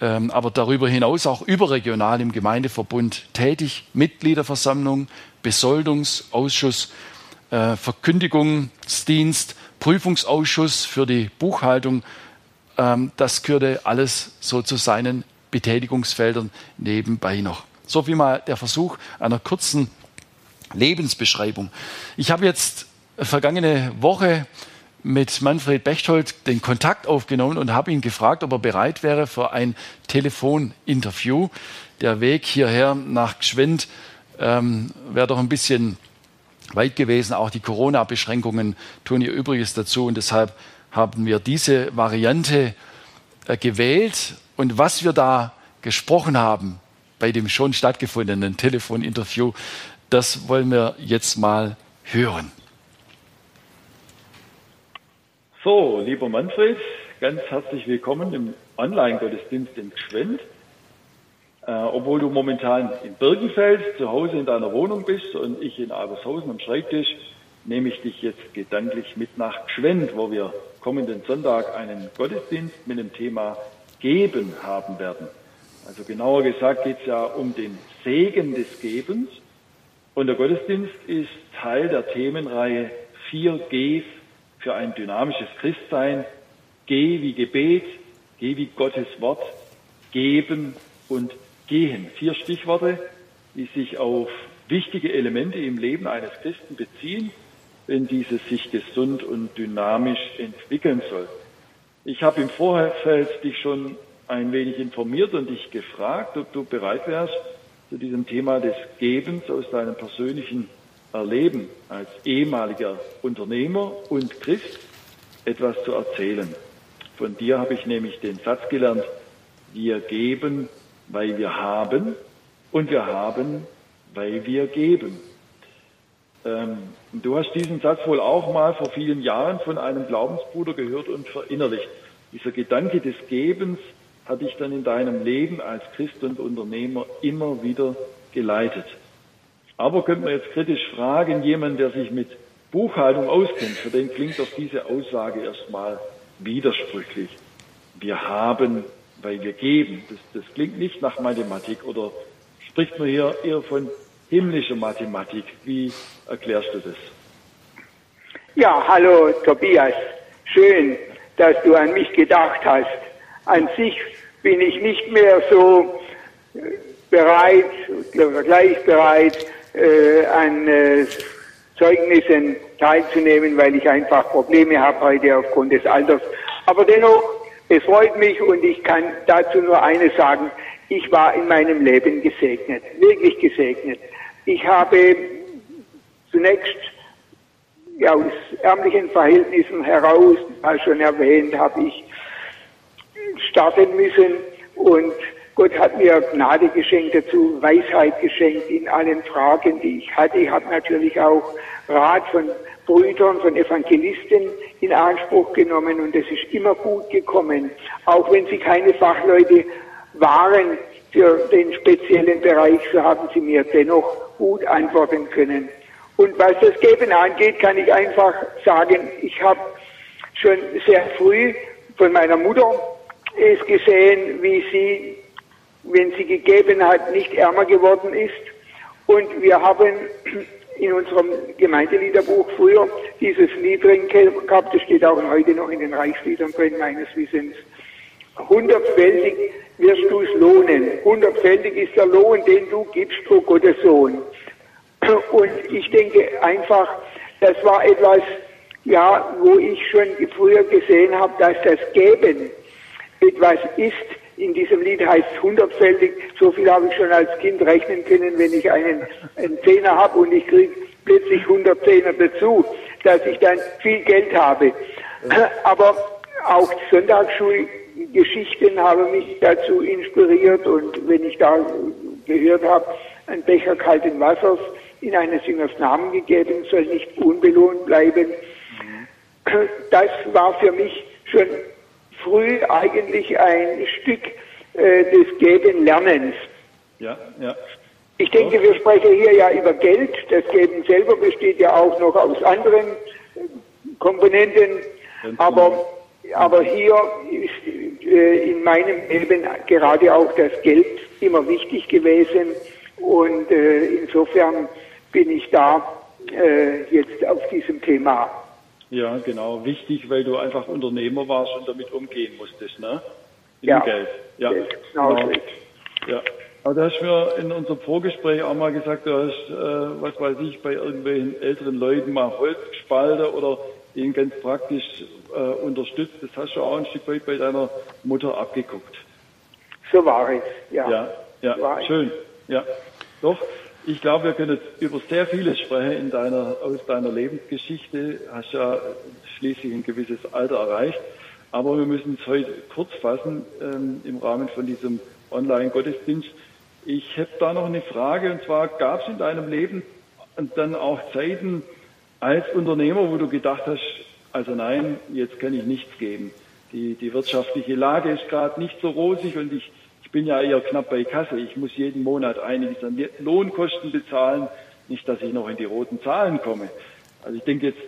ähm, aber darüber hinaus auch überregional im Gemeindeverbund tätig, Mitgliederversammlung, Besoldungsausschuss äh, Verkündigungsdienst, Prüfungsausschuss für die Buchhaltung. Ähm, das gehörte alles so zu seinen Betätigungsfeldern nebenbei noch. So wie mal der Versuch einer kurzen Lebensbeschreibung. Ich habe jetzt vergangene Woche mit Manfred Bechtold den Kontakt aufgenommen und habe ihn gefragt, ob er bereit wäre für ein Telefoninterview. Der Weg hierher nach Gschwend ähm, wäre doch ein bisschen weit gewesen. Auch die Corona-Beschränkungen tun ihr Übriges dazu und deshalb haben wir diese Variante äh, gewählt. Und was wir da gesprochen haben bei dem schon stattgefundenen Telefoninterview, das wollen wir jetzt mal hören. So, lieber Manfred, ganz herzlich willkommen im Online-Gottesdienst in Gschwend. Äh, obwohl du momentan in Birkenfeld zu Hause in deiner Wohnung bist und ich in Albershausen am Schreibtisch, nehme ich dich jetzt gedanklich mit nach Gschwend, wo wir kommenden Sonntag einen Gottesdienst mit dem Thema Geben haben werden. Also genauer gesagt geht es ja um den Segen des Gebens. Und der Gottesdienst ist Teil der Themenreihe 4 Gs für ein dynamisches Christsein. G wie Gebet, G wie Gottes Wort, Geben und gehen. Vier Stichworte, die sich auf wichtige Elemente im Leben eines Christen beziehen, wenn dieses sich gesund und dynamisch entwickeln soll. Ich habe im Vorfeld dich schon ein wenig informiert und dich gefragt, ob du bereit wärst, zu diesem Thema des Gebens aus deinem persönlichen Erleben als ehemaliger Unternehmer und Christ etwas zu erzählen. Von dir habe ich nämlich den Satz gelernt, wir geben, weil wir haben und wir haben, weil wir geben. Ähm, du hast diesen Satz wohl auch mal vor vielen Jahren von einem Glaubensbruder gehört und verinnerlicht. Dieser Gedanke des Gebens hat dich dann in deinem Leben als Christ und Unternehmer immer wieder geleitet. Aber könnte man jetzt kritisch fragen, jemand, der sich mit Buchhaltung auskennt, für den klingt doch diese Aussage erstmal widersprüchlich. Wir haben weil wir geben. Das, das klingt nicht nach Mathematik oder spricht man hier eher von himmlischer Mathematik. Wie erklärst du das? Ja, hallo Tobias. Schön, dass du an mich gedacht hast. An sich bin ich nicht mehr so äh, bereit oder gleich bereit, äh, an äh, Zeugnissen teilzunehmen, weil ich einfach Probleme habe heute aufgrund des Alters. Aber dennoch es freut mich und ich kann dazu nur eines sagen. Ich war in meinem Leben gesegnet, wirklich gesegnet. Ich habe zunächst ja, aus ärmlichen Verhältnissen heraus, als schon erwähnt, habe ich starten müssen und Gott hat mir Gnade geschenkt dazu, Weisheit geschenkt in allen Fragen, die ich hatte. Ich habe natürlich auch Rat von Brüdern, von Evangelisten in Anspruch genommen und es ist immer gut gekommen, auch wenn sie keine Fachleute waren für den speziellen Bereich, so haben sie mir dennoch gut antworten können. Und was das Geben angeht, kann ich einfach sagen, ich habe schon sehr früh von meiner Mutter es gesehen, wie sie, wenn sie gegeben hat, nicht ärmer geworden ist. Und wir haben in unserem Gemeindeliederbuch früher dieses Lied drin gehabt, das steht auch heute noch in den Reichsliedern drin, meines Wissens. Hundertfältig wirst du es lohnen. Hundertfältig ist der Lohn, den du gibst, o Gottes Sohn. Und ich denke einfach, das war etwas, ja, wo ich schon früher gesehen habe, dass das Geben etwas ist, in diesem Lied heißt es hundertfältig, so viel habe ich schon als Kind rechnen können, wenn ich einen, einen Zehner habe und ich kriege plötzlich 100 Zehner dazu, dass ich dann viel Geld habe. Aber auch Sonntagsschulgeschichten haben mich dazu inspiriert und wenn ich da gehört habe, ein Becher kalten Wassers in eines Jüngers Namen gegeben, soll nicht unbelohnt bleiben. Das war für mich schon früh eigentlich ein Stück äh, des Geben Lernens. Ja, ja. Ich denke, wir sprechen hier ja über Geld. Das Geben selber besteht ja auch noch aus anderen Komponenten. Aber, aber hier ist äh, in meinem Leben gerade auch das Geld immer wichtig gewesen. Und äh, insofern bin ich da äh, jetzt auf diesem Thema. Ja, genau. Wichtig, weil du einfach Unternehmer warst und damit umgehen musstest, ne? In ja. Geld. Ja, genau. genau. Ja. Aber du hast mir in unserem Vorgespräch auch mal gesagt, du hast, äh, was weiß ich, bei irgendwelchen älteren Leuten mal Holz gespalten oder ihn ganz praktisch äh, unterstützt. Das hast du auch ein Stück weit bei deiner Mutter abgeguckt. So war es, ja. Ja, ja, schön. Ja, doch. Ich glaube, wir können über sehr vieles sprechen in deiner, aus deiner Lebensgeschichte. Hast ja schließlich ein gewisses Alter erreicht. Aber wir müssen es heute kurz fassen ähm, im Rahmen von diesem Online-Gottesdienst. Ich habe da noch eine Frage und zwar gab es in deinem Leben dann auch Zeiten als Unternehmer, wo du gedacht hast, also nein, jetzt kann ich nichts geben. Die, die wirtschaftliche Lage ist gerade nicht so rosig und ich, ich bin ja eher knapp bei Kasse. Ich muss jeden Monat einiges an Lohnkosten bezahlen, nicht, dass ich noch in die roten Zahlen komme. Also ich denke jetzt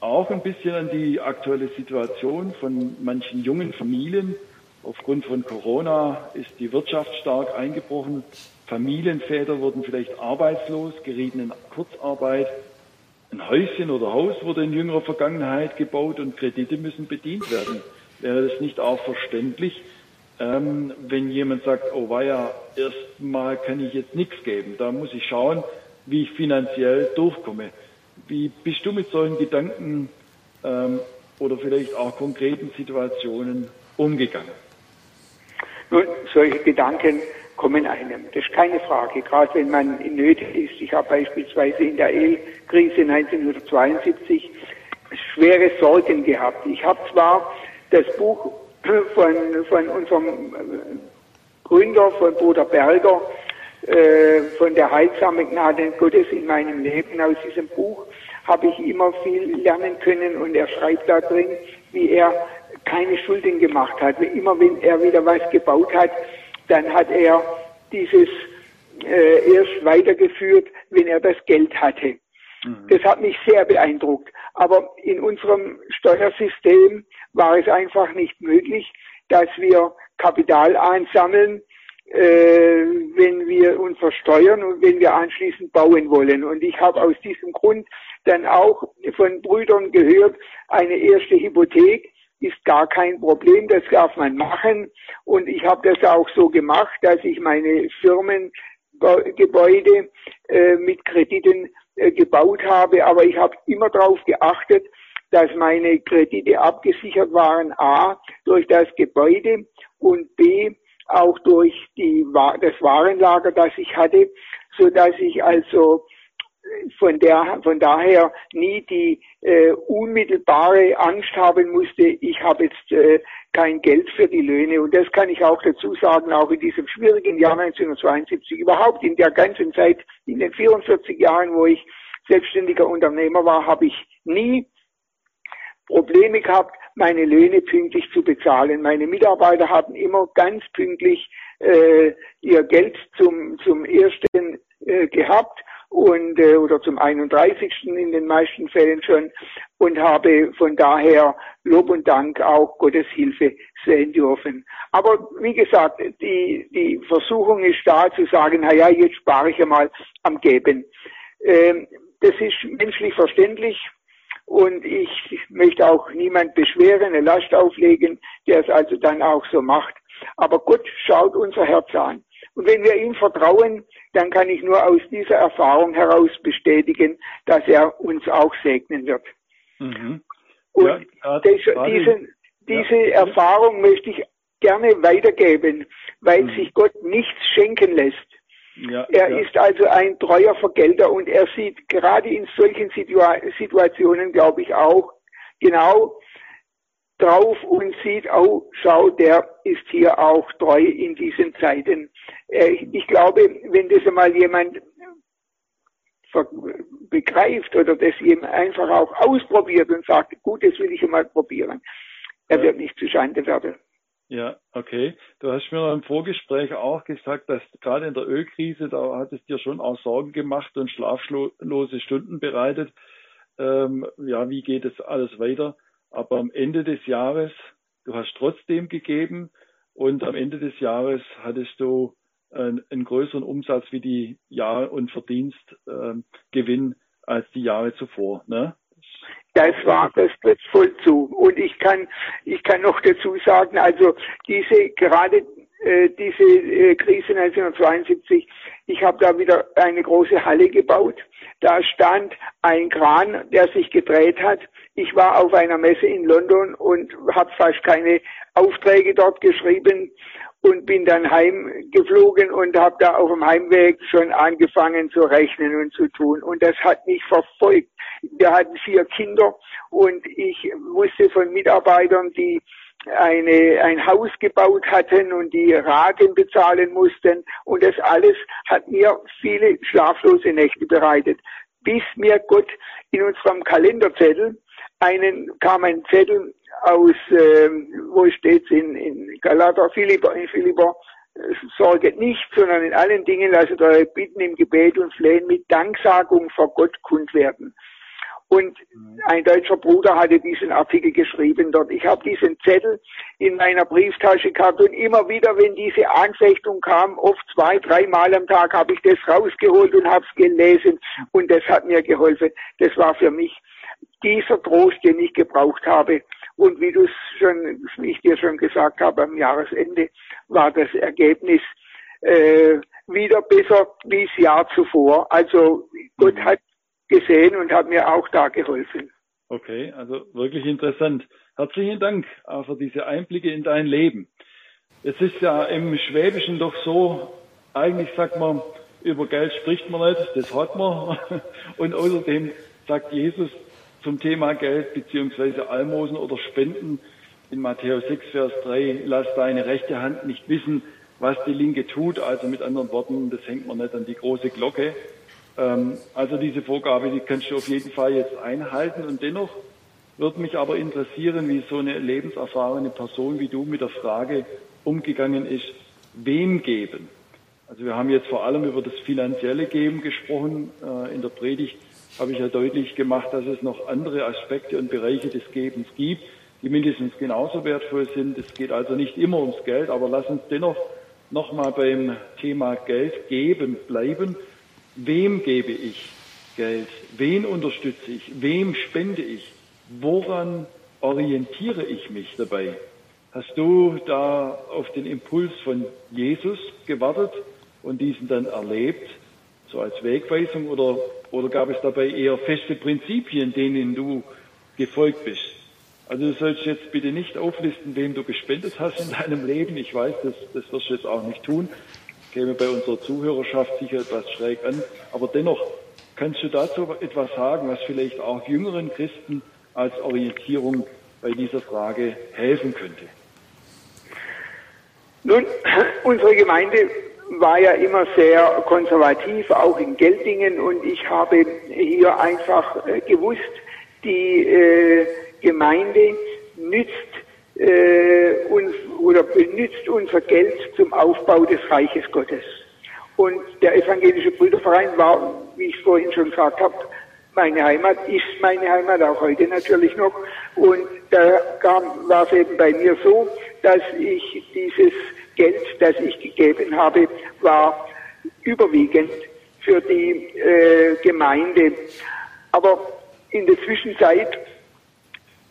auch ein bisschen an die aktuelle Situation von manchen jungen Familien. Aufgrund von Corona ist die Wirtschaft stark eingebrochen. Familienväter wurden vielleicht arbeitslos, gerieten in Kurzarbeit. Ein Häuschen oder Haus wurde in jüngerer Vergangenheit gebaut und Kredite müssen bedient werden. Wäre das nicht auch verständlich, ähm, wenn jemand sagt, oh weia, erstmal kann ich jetzt nichts geben, da muss ich schauen, wie ich finanziell durchkomme. Wie bist du mit solchen Gedanken ähm, oder vielleicht auch konkreten Situationen umgegangen? Nun, solche Gedanken kommen einem. Das ist keine Frage, gerade wenn man in Nöte ist. Ich habe beispielsweise in der Ölkrise 1972 schwere Sorgen gehabt. Ich habe zwar das Buch von, von unserem Gründer, von Bruder Berger, äh, von der heilsamen Gnade Gottes in meinem Leben. Aus diesem Buch habe ich immer viel lernen können und er schreibt da drin, wie er keine Schulden gemacht hat. Immer wenn er wieder was gebaut hat, dann hat er dieses äh, erst weitergeführt, wenn er das Geld hatte. Mhm. Das hat mich sehr beeindruckt. Aber in unserem Steuersystem war es einfach nicht möglich, dass wir Kapital einsammeln, äh, wenn wir uns versteuern und wenn wir anschließend bauen wollen. Und ich habe aus diesem Grund dann auch von Brüdern gehört, eine erste Hypothek ist gar kein Problem, das darf man machen. Und ich habe das auch so gemacht, dass ich meine Firmengebäude äh, mit Krediten äh, gebaut habe. Aber ich habe immer darauf geachtet, dass meine Kredite abgesichert waren, a, durch das Gebäude und b, auch durch die, das Warenlager, das ich hatte, so dass ich also von der, von daher nie die äh, unmittelbare Angst haben musste, ich habe jetzt äh, kein Geld für die Löhne. Und das kann ich auch dazu sagen, auch in diesem schwierigen Jahr 1972, überhaupt in der ganzen Zeit, in den 44 Jahren, wo ich selbstständiger Unternehmer war, habe ich nie Probleme gehabt, meine Löhne pünktlich zu bezahlen. Meine Mitarbeiter haben immer ganz pünktlich äh, ihr Geld zum, zum ersten äh, gehabt und äh, oder zum 31. in den meisten Fällen schon und habe von daher Lob und Dank auch Gottes Hilfe sehen dürfen. Aber wie gesagt, die, die Versuchung ist da zu sagen, na ja, jetzt spare ich einmal am Geben. Ähm, das ist menschlich verständlich und ich möchte auch niemand beschweren, eine Last auflegen, der es also dann auch so macht. Aber Gott schaut unser Herz an. Und wenn wir ihm vertrauen, dann kann ich nur aus dieser Erfahrung heraus bestätigen, dass er uns auch segnen wird. Mhm. Und ja, das, diesen, diese ja. Erfahrung möchte ich gerne weitergeben, weil mhm. sich Gott nichts schenken lässt. Ja, er ja. ist also ein treuer Vergelter und er sieht gerade in solchen Situa Situationen, glaube ich, auch genau drauf und sieht, oh, schau, der ist hier auch treu in diesen Zeiten. Äh, ich glaube, wenn das einmal jemand begreift oder das ihm einfach auch ausprobiert und sagt, gut, das will ich einmal probieren, er wird nicht zustande werden. Ja, okay. Du hast mir im Vorgespräch auch gesagt, dass gerade in der Ölkrise, da hat es dir schon auch Sorgen gemacht und schlaflose Stunden bereitet. Ähm, ja, wie geht es alles weiter? Aber am Ende des Jahres, du hast trotzdem gegeben und am Ende des Jahres hattest du einen, einen größeren Umsatz wie die Jahre und Verdienstgewinn äh, als die Jahre zuvor. Ne? Das war, das voll zu. Und ich kann, ich kann noch dazu sagen, also diese gerade äh, diese äh, Krise 1972. Ich habe da wieder eine große Halle gebaut. Da stand ein Kran, der sich gedreht hat. Ich war auf einer Messe in London und habe fast keine Aufträge dort geschrieben und bin dann heimgeflogen und habe da auf dem Heimweg schon angefangen zu rechnen und zu tun. Und das hat mich verfolgt. Wir hatten vier Kinder und ich musste von Mitarbeitern, die eine, ein Haus gebaut hatten und die Raten bezahlen mussten. Und das alles hat mir viele schlaflose Nächte bereitet, bis mir Gott in unserem Kalenderzettel einen, kam ein Zettel aus, äh, wo steht in, in Galater, Philipper, in Philipper, äh, sorget nicht, sondern in allen Dingen lasset eure Bitten im Gebet und Flehen mit Danksagung vor Gott kund werden. Und ein deutscher Bruder hatte diesen Artikel geschrieben dort. Ich habe diesen Zettel in meiner Brieftasche gehabt und immer wieder, wenn diese Anfechtung kam, oft zwei, dreimal am Tag, habe ich das rausgeholt und habe es gelesen und das hat mir geholfen. Das war für mich dieser Trost, den ich gebraucht habe. Und wie du es schon, wie ich dir schon gesagt habe, am Jahresende war das Ergebnis äh, wieder besser wie das Jahr zuvor. Also Gott hat gesehen und hat mir auch da geholfen. Okay, also wirklich interessant. Herzlichen Dank für diese Einblicke in dein Leben. Es ist ja im Schwäbischen doch so, eigentlich sagt man, über Geld spricht man nicht, das hat man. Und außerdem sagt Jesus zum Thema Geld beziehungsweise Almosen oder Spenden in Matthäus 6, Vers 3, lass deine rechte Hand nicht wissen, was die linke tut. Also mit anderen Worten, das hängt man nicht an die große Glocke. Ähm, also diese Vorgabe, die kannst du auf jeden Fall jetzt einhalten. Und dennoch würde mich aber interessieren, wie so eine lebenserfahrene Person wie du mit der Frage umgegangen ist, wem geben? Also wir haben jetzt vor allem über das finanzielle Geben gesprochen. Äh, in der Predigt habe ich ja deutlich gemacht, dass es noch andere Aspekte und Bereiche des Gebens gibt, die mindestens genauso wertvoll sind. Es geht also nicht immer ums Geld, aber lass uns dennoch nochmal beim Thema Geld geben bleiben. Wem gebe ich Geld? Wen unterstütze ich? Wem spende ich? Woran orientiere ich mich dabei? Hast du da auf den Impuls von Jesus gewartet und diesen dann erlebt, so als Wegweisung, oder, oder gab es dabei eher feste Prinzipien, denen du gefolgt bist? Also du sollst jetzt bitte nicht auflisten, wem du gespendet hast in deinem Leben. Ich weiß, das, das wirst du jetzt auch nicht tun käme bei unserer Zuhörerschaft sicher etwas schräg an. Aber dennoch, kannst du dazu etwas sagen, was vielleicht auch jüngeren Christen als Orientierung bei dieser Frage helfen könnte? Nun, unsere Gemeinde war ja immer sehr konservativ, auch in Geldingen, und ich habe hier einfach äh, gewusst, die äh, Gemeinde nützt äh, uns oder benutzt unser Geld zum Aufbau des Reiches Gottes. Und der evangelische Brüderverein war, wie ich vorhin schon gesagt habe, meine Heimat, ist meine Heimat, auch heute natürlich noch. Und da kam, war es eben bei mir so, dass ich dieses Geld, das ich gegeben habe, war überwiegend für die äh, Gemeinde. Aber in der Zwischenzeit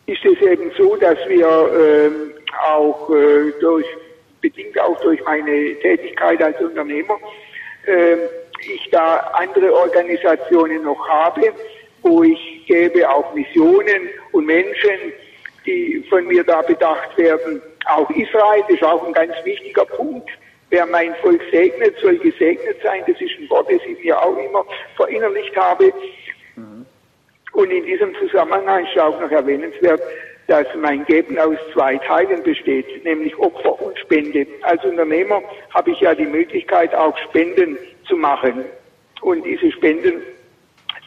ist es eben so, dass wir ähm, auch äh, durch, bedingt auch durch meine Tätigkeit als Unternehmer, äh, ich da andere Organisationen noch habe, wo ich gebe auch Missionen und Menschen, die von mir da bedacht werden. Auch Israel ist auch ein ganz wichtiger Punkt. Wer mein Volk segnet, soll gesegnet sein. Das ist ein Wort, das ich mir auch immer verinnerlicht habe. Und in diesem Zusammenhang ist auch noch erwähnenswert, dass mein Geben aus zwei Teilen besteht, nämlich Opfer und Spende. Als Unternehmer habe ich ja die Möglichkeit, auch Spenden zu machen. Und diese Spenden,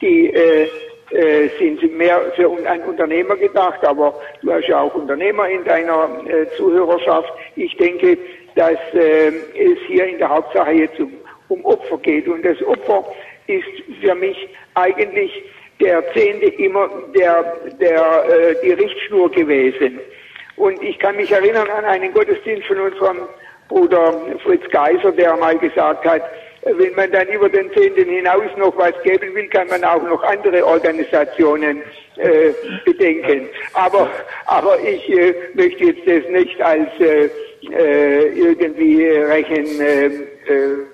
die äh, äh, sind mehr für einen Unternehmer gedacht, aber du hast ja auch Unternehmer in deiner äh, Zuhörerschaft. Ich denke, dass äh, es hier in der Hauptsache jetzt um, um Opfer geht. Und das Opfer ist für mich eigentlich der Zehnte immer der, der, äh, die Richtschnur gewesen. Und ich kann mich erinnern an einen Gottesdienst von unserem Bruder Fritz Geiser, der mal gesagt hat, wenn man dann über den Zehnten hinaus noch was geben will, kann man auch noch andere Organisationen äh, bedenken. Aber, aber ich äh, möchte jetzt das nicht als äh, äh, irgendwie Rechen äh, äh,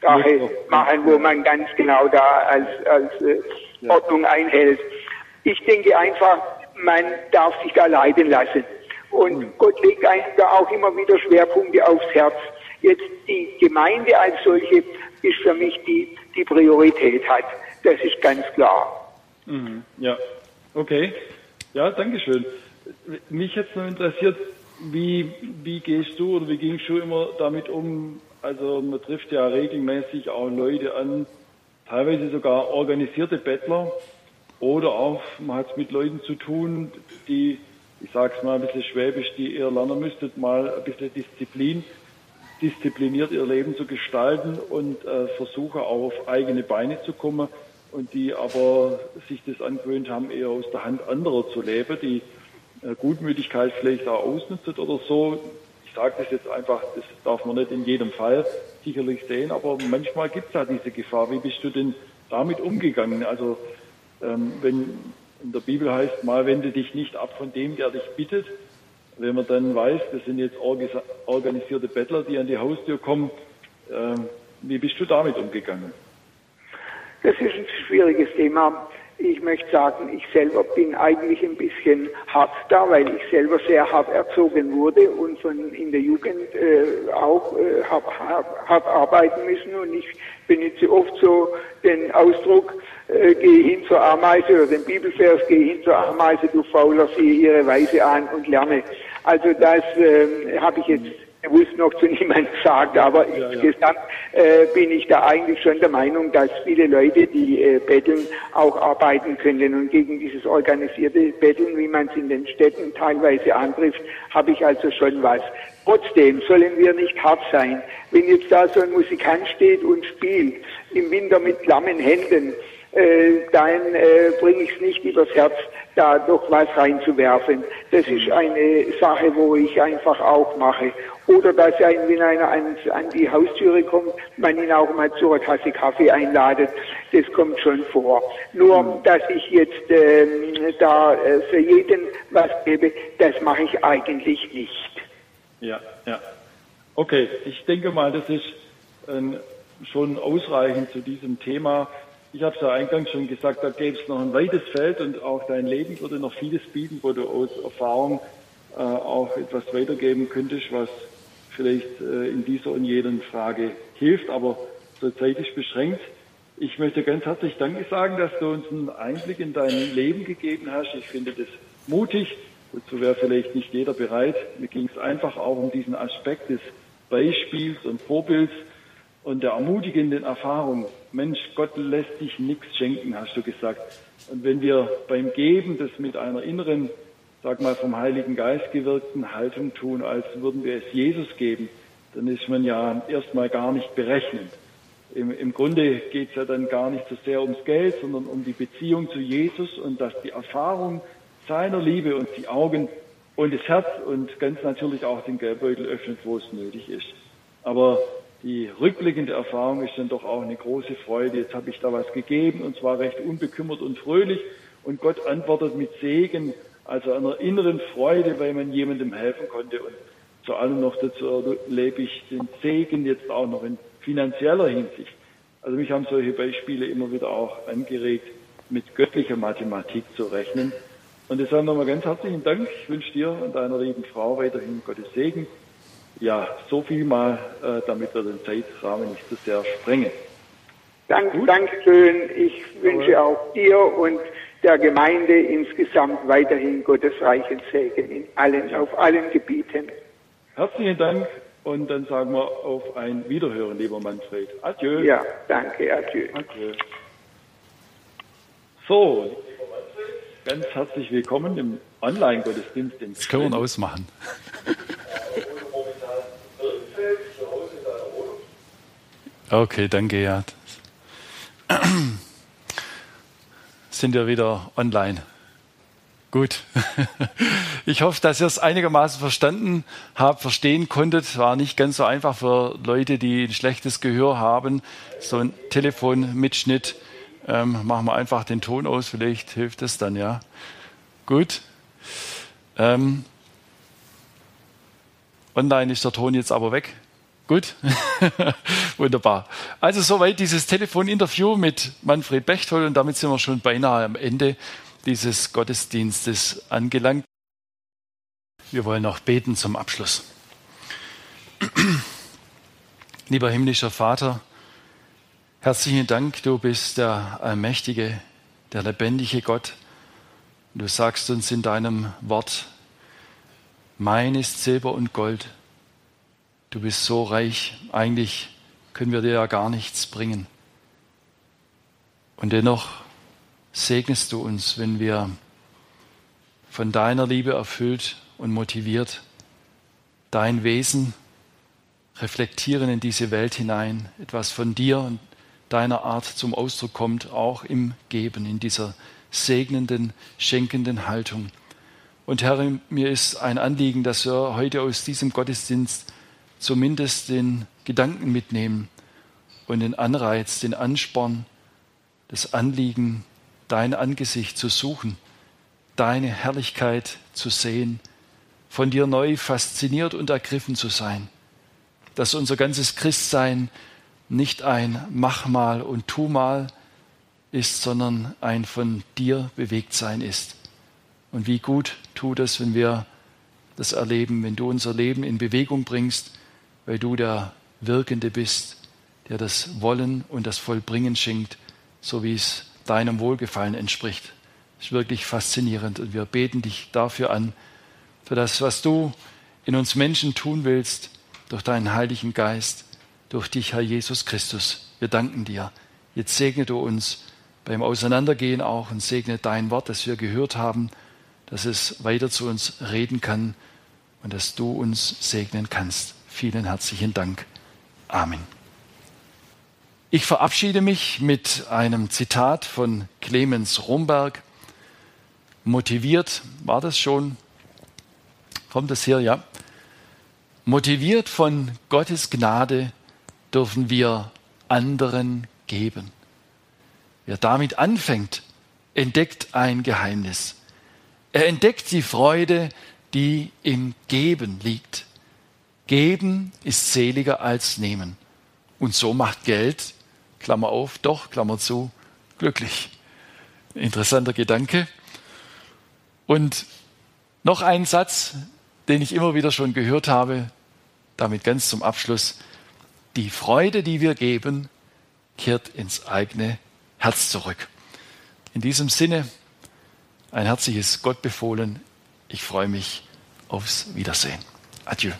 Sache machen, wo man ganz genau da als, als äh, Ordnung einhält. Ich denke einfach, man darf sich da leiden lassen. Und mhm. Gott legt einem da auch immer wieder Schwerpunkte aufs Herz. Jetzt die Gemeinde als solche ist für mich die, die Priorität hat. Das ist ganz klar. Mhm. Ja, okay. Ja, danke schön. Mich jetzt noch interessiert, wie, wie gehst du oder wie gingst du immer damit um? Also man trifft ja regelmäßig auch Leute an, teilweise sogar organisierte Bettler oder auch man hat es mit Leuten zu tun, die, ich sage es mal ein bisschen schwäbisch, die ihr lernen müsstet, mal ein bisschen Disziplin, diszipliniert ihr Leben zu gestalten und äh, versuchen auch auf eigene Beine zu kommen und die aber sich das angewöhnt haben, eher aus der Hand anderer zu leben, die äh, Gutmütigkeit vielleicht auch ausnutzt oder so. Ich sage das jetzt einfach, das darf man nicht in jedem Fall sicherlich sehen, aber manchmal gibt es da diese Gefahr. Wie bist du denn damit umgegangen? Also ähm, wenn in der Bibel heißt, mal wende dich nicht ab von dem, der dich bittet. Wenn man dann weiß, das sind jetzt organisierte Bettler, die an die Haustür kommen, ähm, wie bist du damit umgegangen? Das ist ein schwieriges Thema. Ich möchte sagen, ich selber bin eigentlich ein bisschen hart da, weil ich selber sehr hart erzogen wurde und von in der Jugend äh, auch äh, hab, hab arbeiten müssen und ich benutze oft so den Ausdruck, äh, geh hin zur Ameise oder den Bibelvers, geh hin zur Ameise, du Fauler, siehe ihre Weise an und lerne. Also das äh, habe ich jetzt bewusst noch zu niemandem gesagt, aber ja, insgesamt äh, bin ich da eigentlich schon der Meinung, dass viele Leute, die äh, betteln, auch arbeiten können. Und gegen dieses organisierte Betteln, wie man es in den Städten teilweise antrifft, habe ich also schon was. Trotzdem sollen wir nicht hart sein. Wenn jetzt da so ein Musikant steht und spielt, im Winter mit lammen Händen, äh, dann äh, bringe ich es nicht übers Herz, da doch was reinzuwerfen. Das ist eine Sache, wo ich einfach auch mache. Oder dass ein, wenn einer an, an die Haustüre kommt, man ihn auch mal zu einer Tasse Kaffee einladet. Das kommt schon vor. Nur, mhm. dass ich jetzt ähm, da äh, für jeden was gebe, das mache ich eigentlich nicht. Ja, ja. Okay, ich denke mal, das ist äh, schon ausreichend zu diesem Thema. Ich habe es ja eingangs schon gesagt, da gäbe es noch ein weites Feld und auch dein Leben würde noch vieles bieten, wo du aus Erfahrung äh, auch etwas weitergeben könntest, was vielleicht äh, in dieser und jenen Frage hilft, aber so zeitlich beschränkt. Ich möchte ganz herzlich Danke sagen, dass du uns einen Einblick in dein Leben gegeben hast. Ich finde das mutig. Dazu wäre vielleicht nicht jeder bereit. Mir ging es einfach auch um diesen Aspekt des Beispiels und Vorbilds und der ermutigenden Erfahrung. Mensch, Gott lässt dich nichts schenken, hast du gesagt. Und wenn wir beim Geben das mit einer inneren, sag mal, vom Heiligen Geist gewirkten Haltung tun, als würden wir es Jesus geben, dann ist man ja erstmal gar nicht berechnend. Im, im Grunde geht es ja dann gar nicht so sehr ums Geld, sondern um die Beziehung zu Jesus und dass die Erfahrung seiner Liebe uns die Augen und das Herz und ganz natürlich auch den Geldbeutel öffnet, wo es nötig ist. Aber die rückblickende Erfahrung ist dann doch auch eine große Freude. Jetzt habe ich da was gegeben und zwar recht unbekümmert und fröhlich und Gott antwortet mit Segen, also einer inneren Freude, weil man jemandem helfen konnte und zu allem noch dazu lebe ich den Segen jetzt auch noch in finanzieller Hinsicht. Also mich haben solche Beispiele immer wieder auch angeregt, mit göttlicher Mathematik zu rechnen. Und deshalb nochmal ganz herzlichen Dank. Ich wünsche dir und deiner lieben Frau weiterhin Gottes Segen ja, so viel mal, äh, damit wir den Zeitrahmen nicht zu sehr sprengen. Dank, Dankeschön. Ich wünsche auch dir und der Gemeinde insgesamt weiterhin Gottes reichen Segen in allen, auf allen Gebieten. Herzlichen Dank und dann sagen wir auf ein Wiederhören, lieber Manfred. Adieu. Ja, danke, adieu. adieu. So, ganz herzlich willkommen im Online-Gottesdienst. Das können wir ausmachen. Okay, danke, ja. Sind wir wieder online. Gut. Ich hoffe, dass ihr es einigermaßen verstanden habt, verstehen konntet. War nicht ganz so einfach für Leute, die ein schlechtes Gehör haben. So ein Telefonmitschnitt. Ähm, machen wir einfach den Ton aus, vielleicht hilft es dann, ja. Gut. Ähm, Online ist der Ton jetzt aber weg. Gut, wunderbar. Also soweit dieses Telefoninterview mit Manfred Bechtold und damit sind wir schon beinahe am Ende dieses Gottesdienstes angelangt. Wir wollen noch beten zum Abschluss. Lieber himmlischer Vater, herzlichen Dank, du bist der allmächtige, der lebendige Gott. Du sagst uns in deinem Wort, mein ist Silber und Gold. Du bist so reich, eigentlich können wir dir ja gar nichts bringen. Und dennoch segnest du uns, wenn wir von deiner Liebe erfüllt und motiviert dein Wesen reflektieren in diese Welt hinein, etwas von dir und deiner Art zum Ausdruck kommt, auch im Geben, in dieser segnenden, schenkenden Haltung. Und Herr, mir ist ein Anliegen, dass wir heute aus diesem Gottesdienst zumindest den Gedanken mitnehmen und den Anreiz, den Ansporn, das Anliegen, dein Angesicht zu suchen, deine Herrlichkeit zu sehen, von dir neu fasziniert und ergriffen zu sein, dass unser ganzes Christsein nicht ein Machmal und Tumal ist, sondern ein von dir bewegt sein ist. Und wie gut tut es, wenn wir das erleben, wenn du unser Leben in Bewegung bringst, weil du der Wirkende bist, der das Wollen und das Vollbringen schenkt, so wie es deinem Wohlgefallen entspricht. Das ist wirklich faszinierend und wir beten dich dafür an, für das, was du in uns Menschen tun willst, durch deinen Heiligen Geist, durch dich, Herr Jesus Christus. Wir danken dir. Jetzt segne du uns beim Auseinandergehen auch und segne dein Wort, das wir gehört haben, dass es weiter zu uns reden kann und dass du uns segnen kannst. Vielen herzlichen Dank. Amen. Ich verabschiede mich mit einem Zitat von Clemens Romberg. Motiviert, war das schon? Kommt das hier? Ja. Motiviert von Gottes Gnade dürfen wir anderen geben. Wer damit anfängt, entdeckt ein Geheimnis. Er entdeckt die Freude, die im Geben liegt. Geben ist seliger als nehmen. Und so macht Geld, Klammer auf, doch, Klammer zu, glücklich. Interessanter Gedanke. Und noch ein Satz, den ich immer wieder schon gehört habe, damit ganz zum Abschluss. Die Freude, die wir geben, kehrt ins eigene Herz zurück. In diesem Sinne ein herzliches Gott befohlen. Ich freue mich aufs Wiedersehen. Adieu.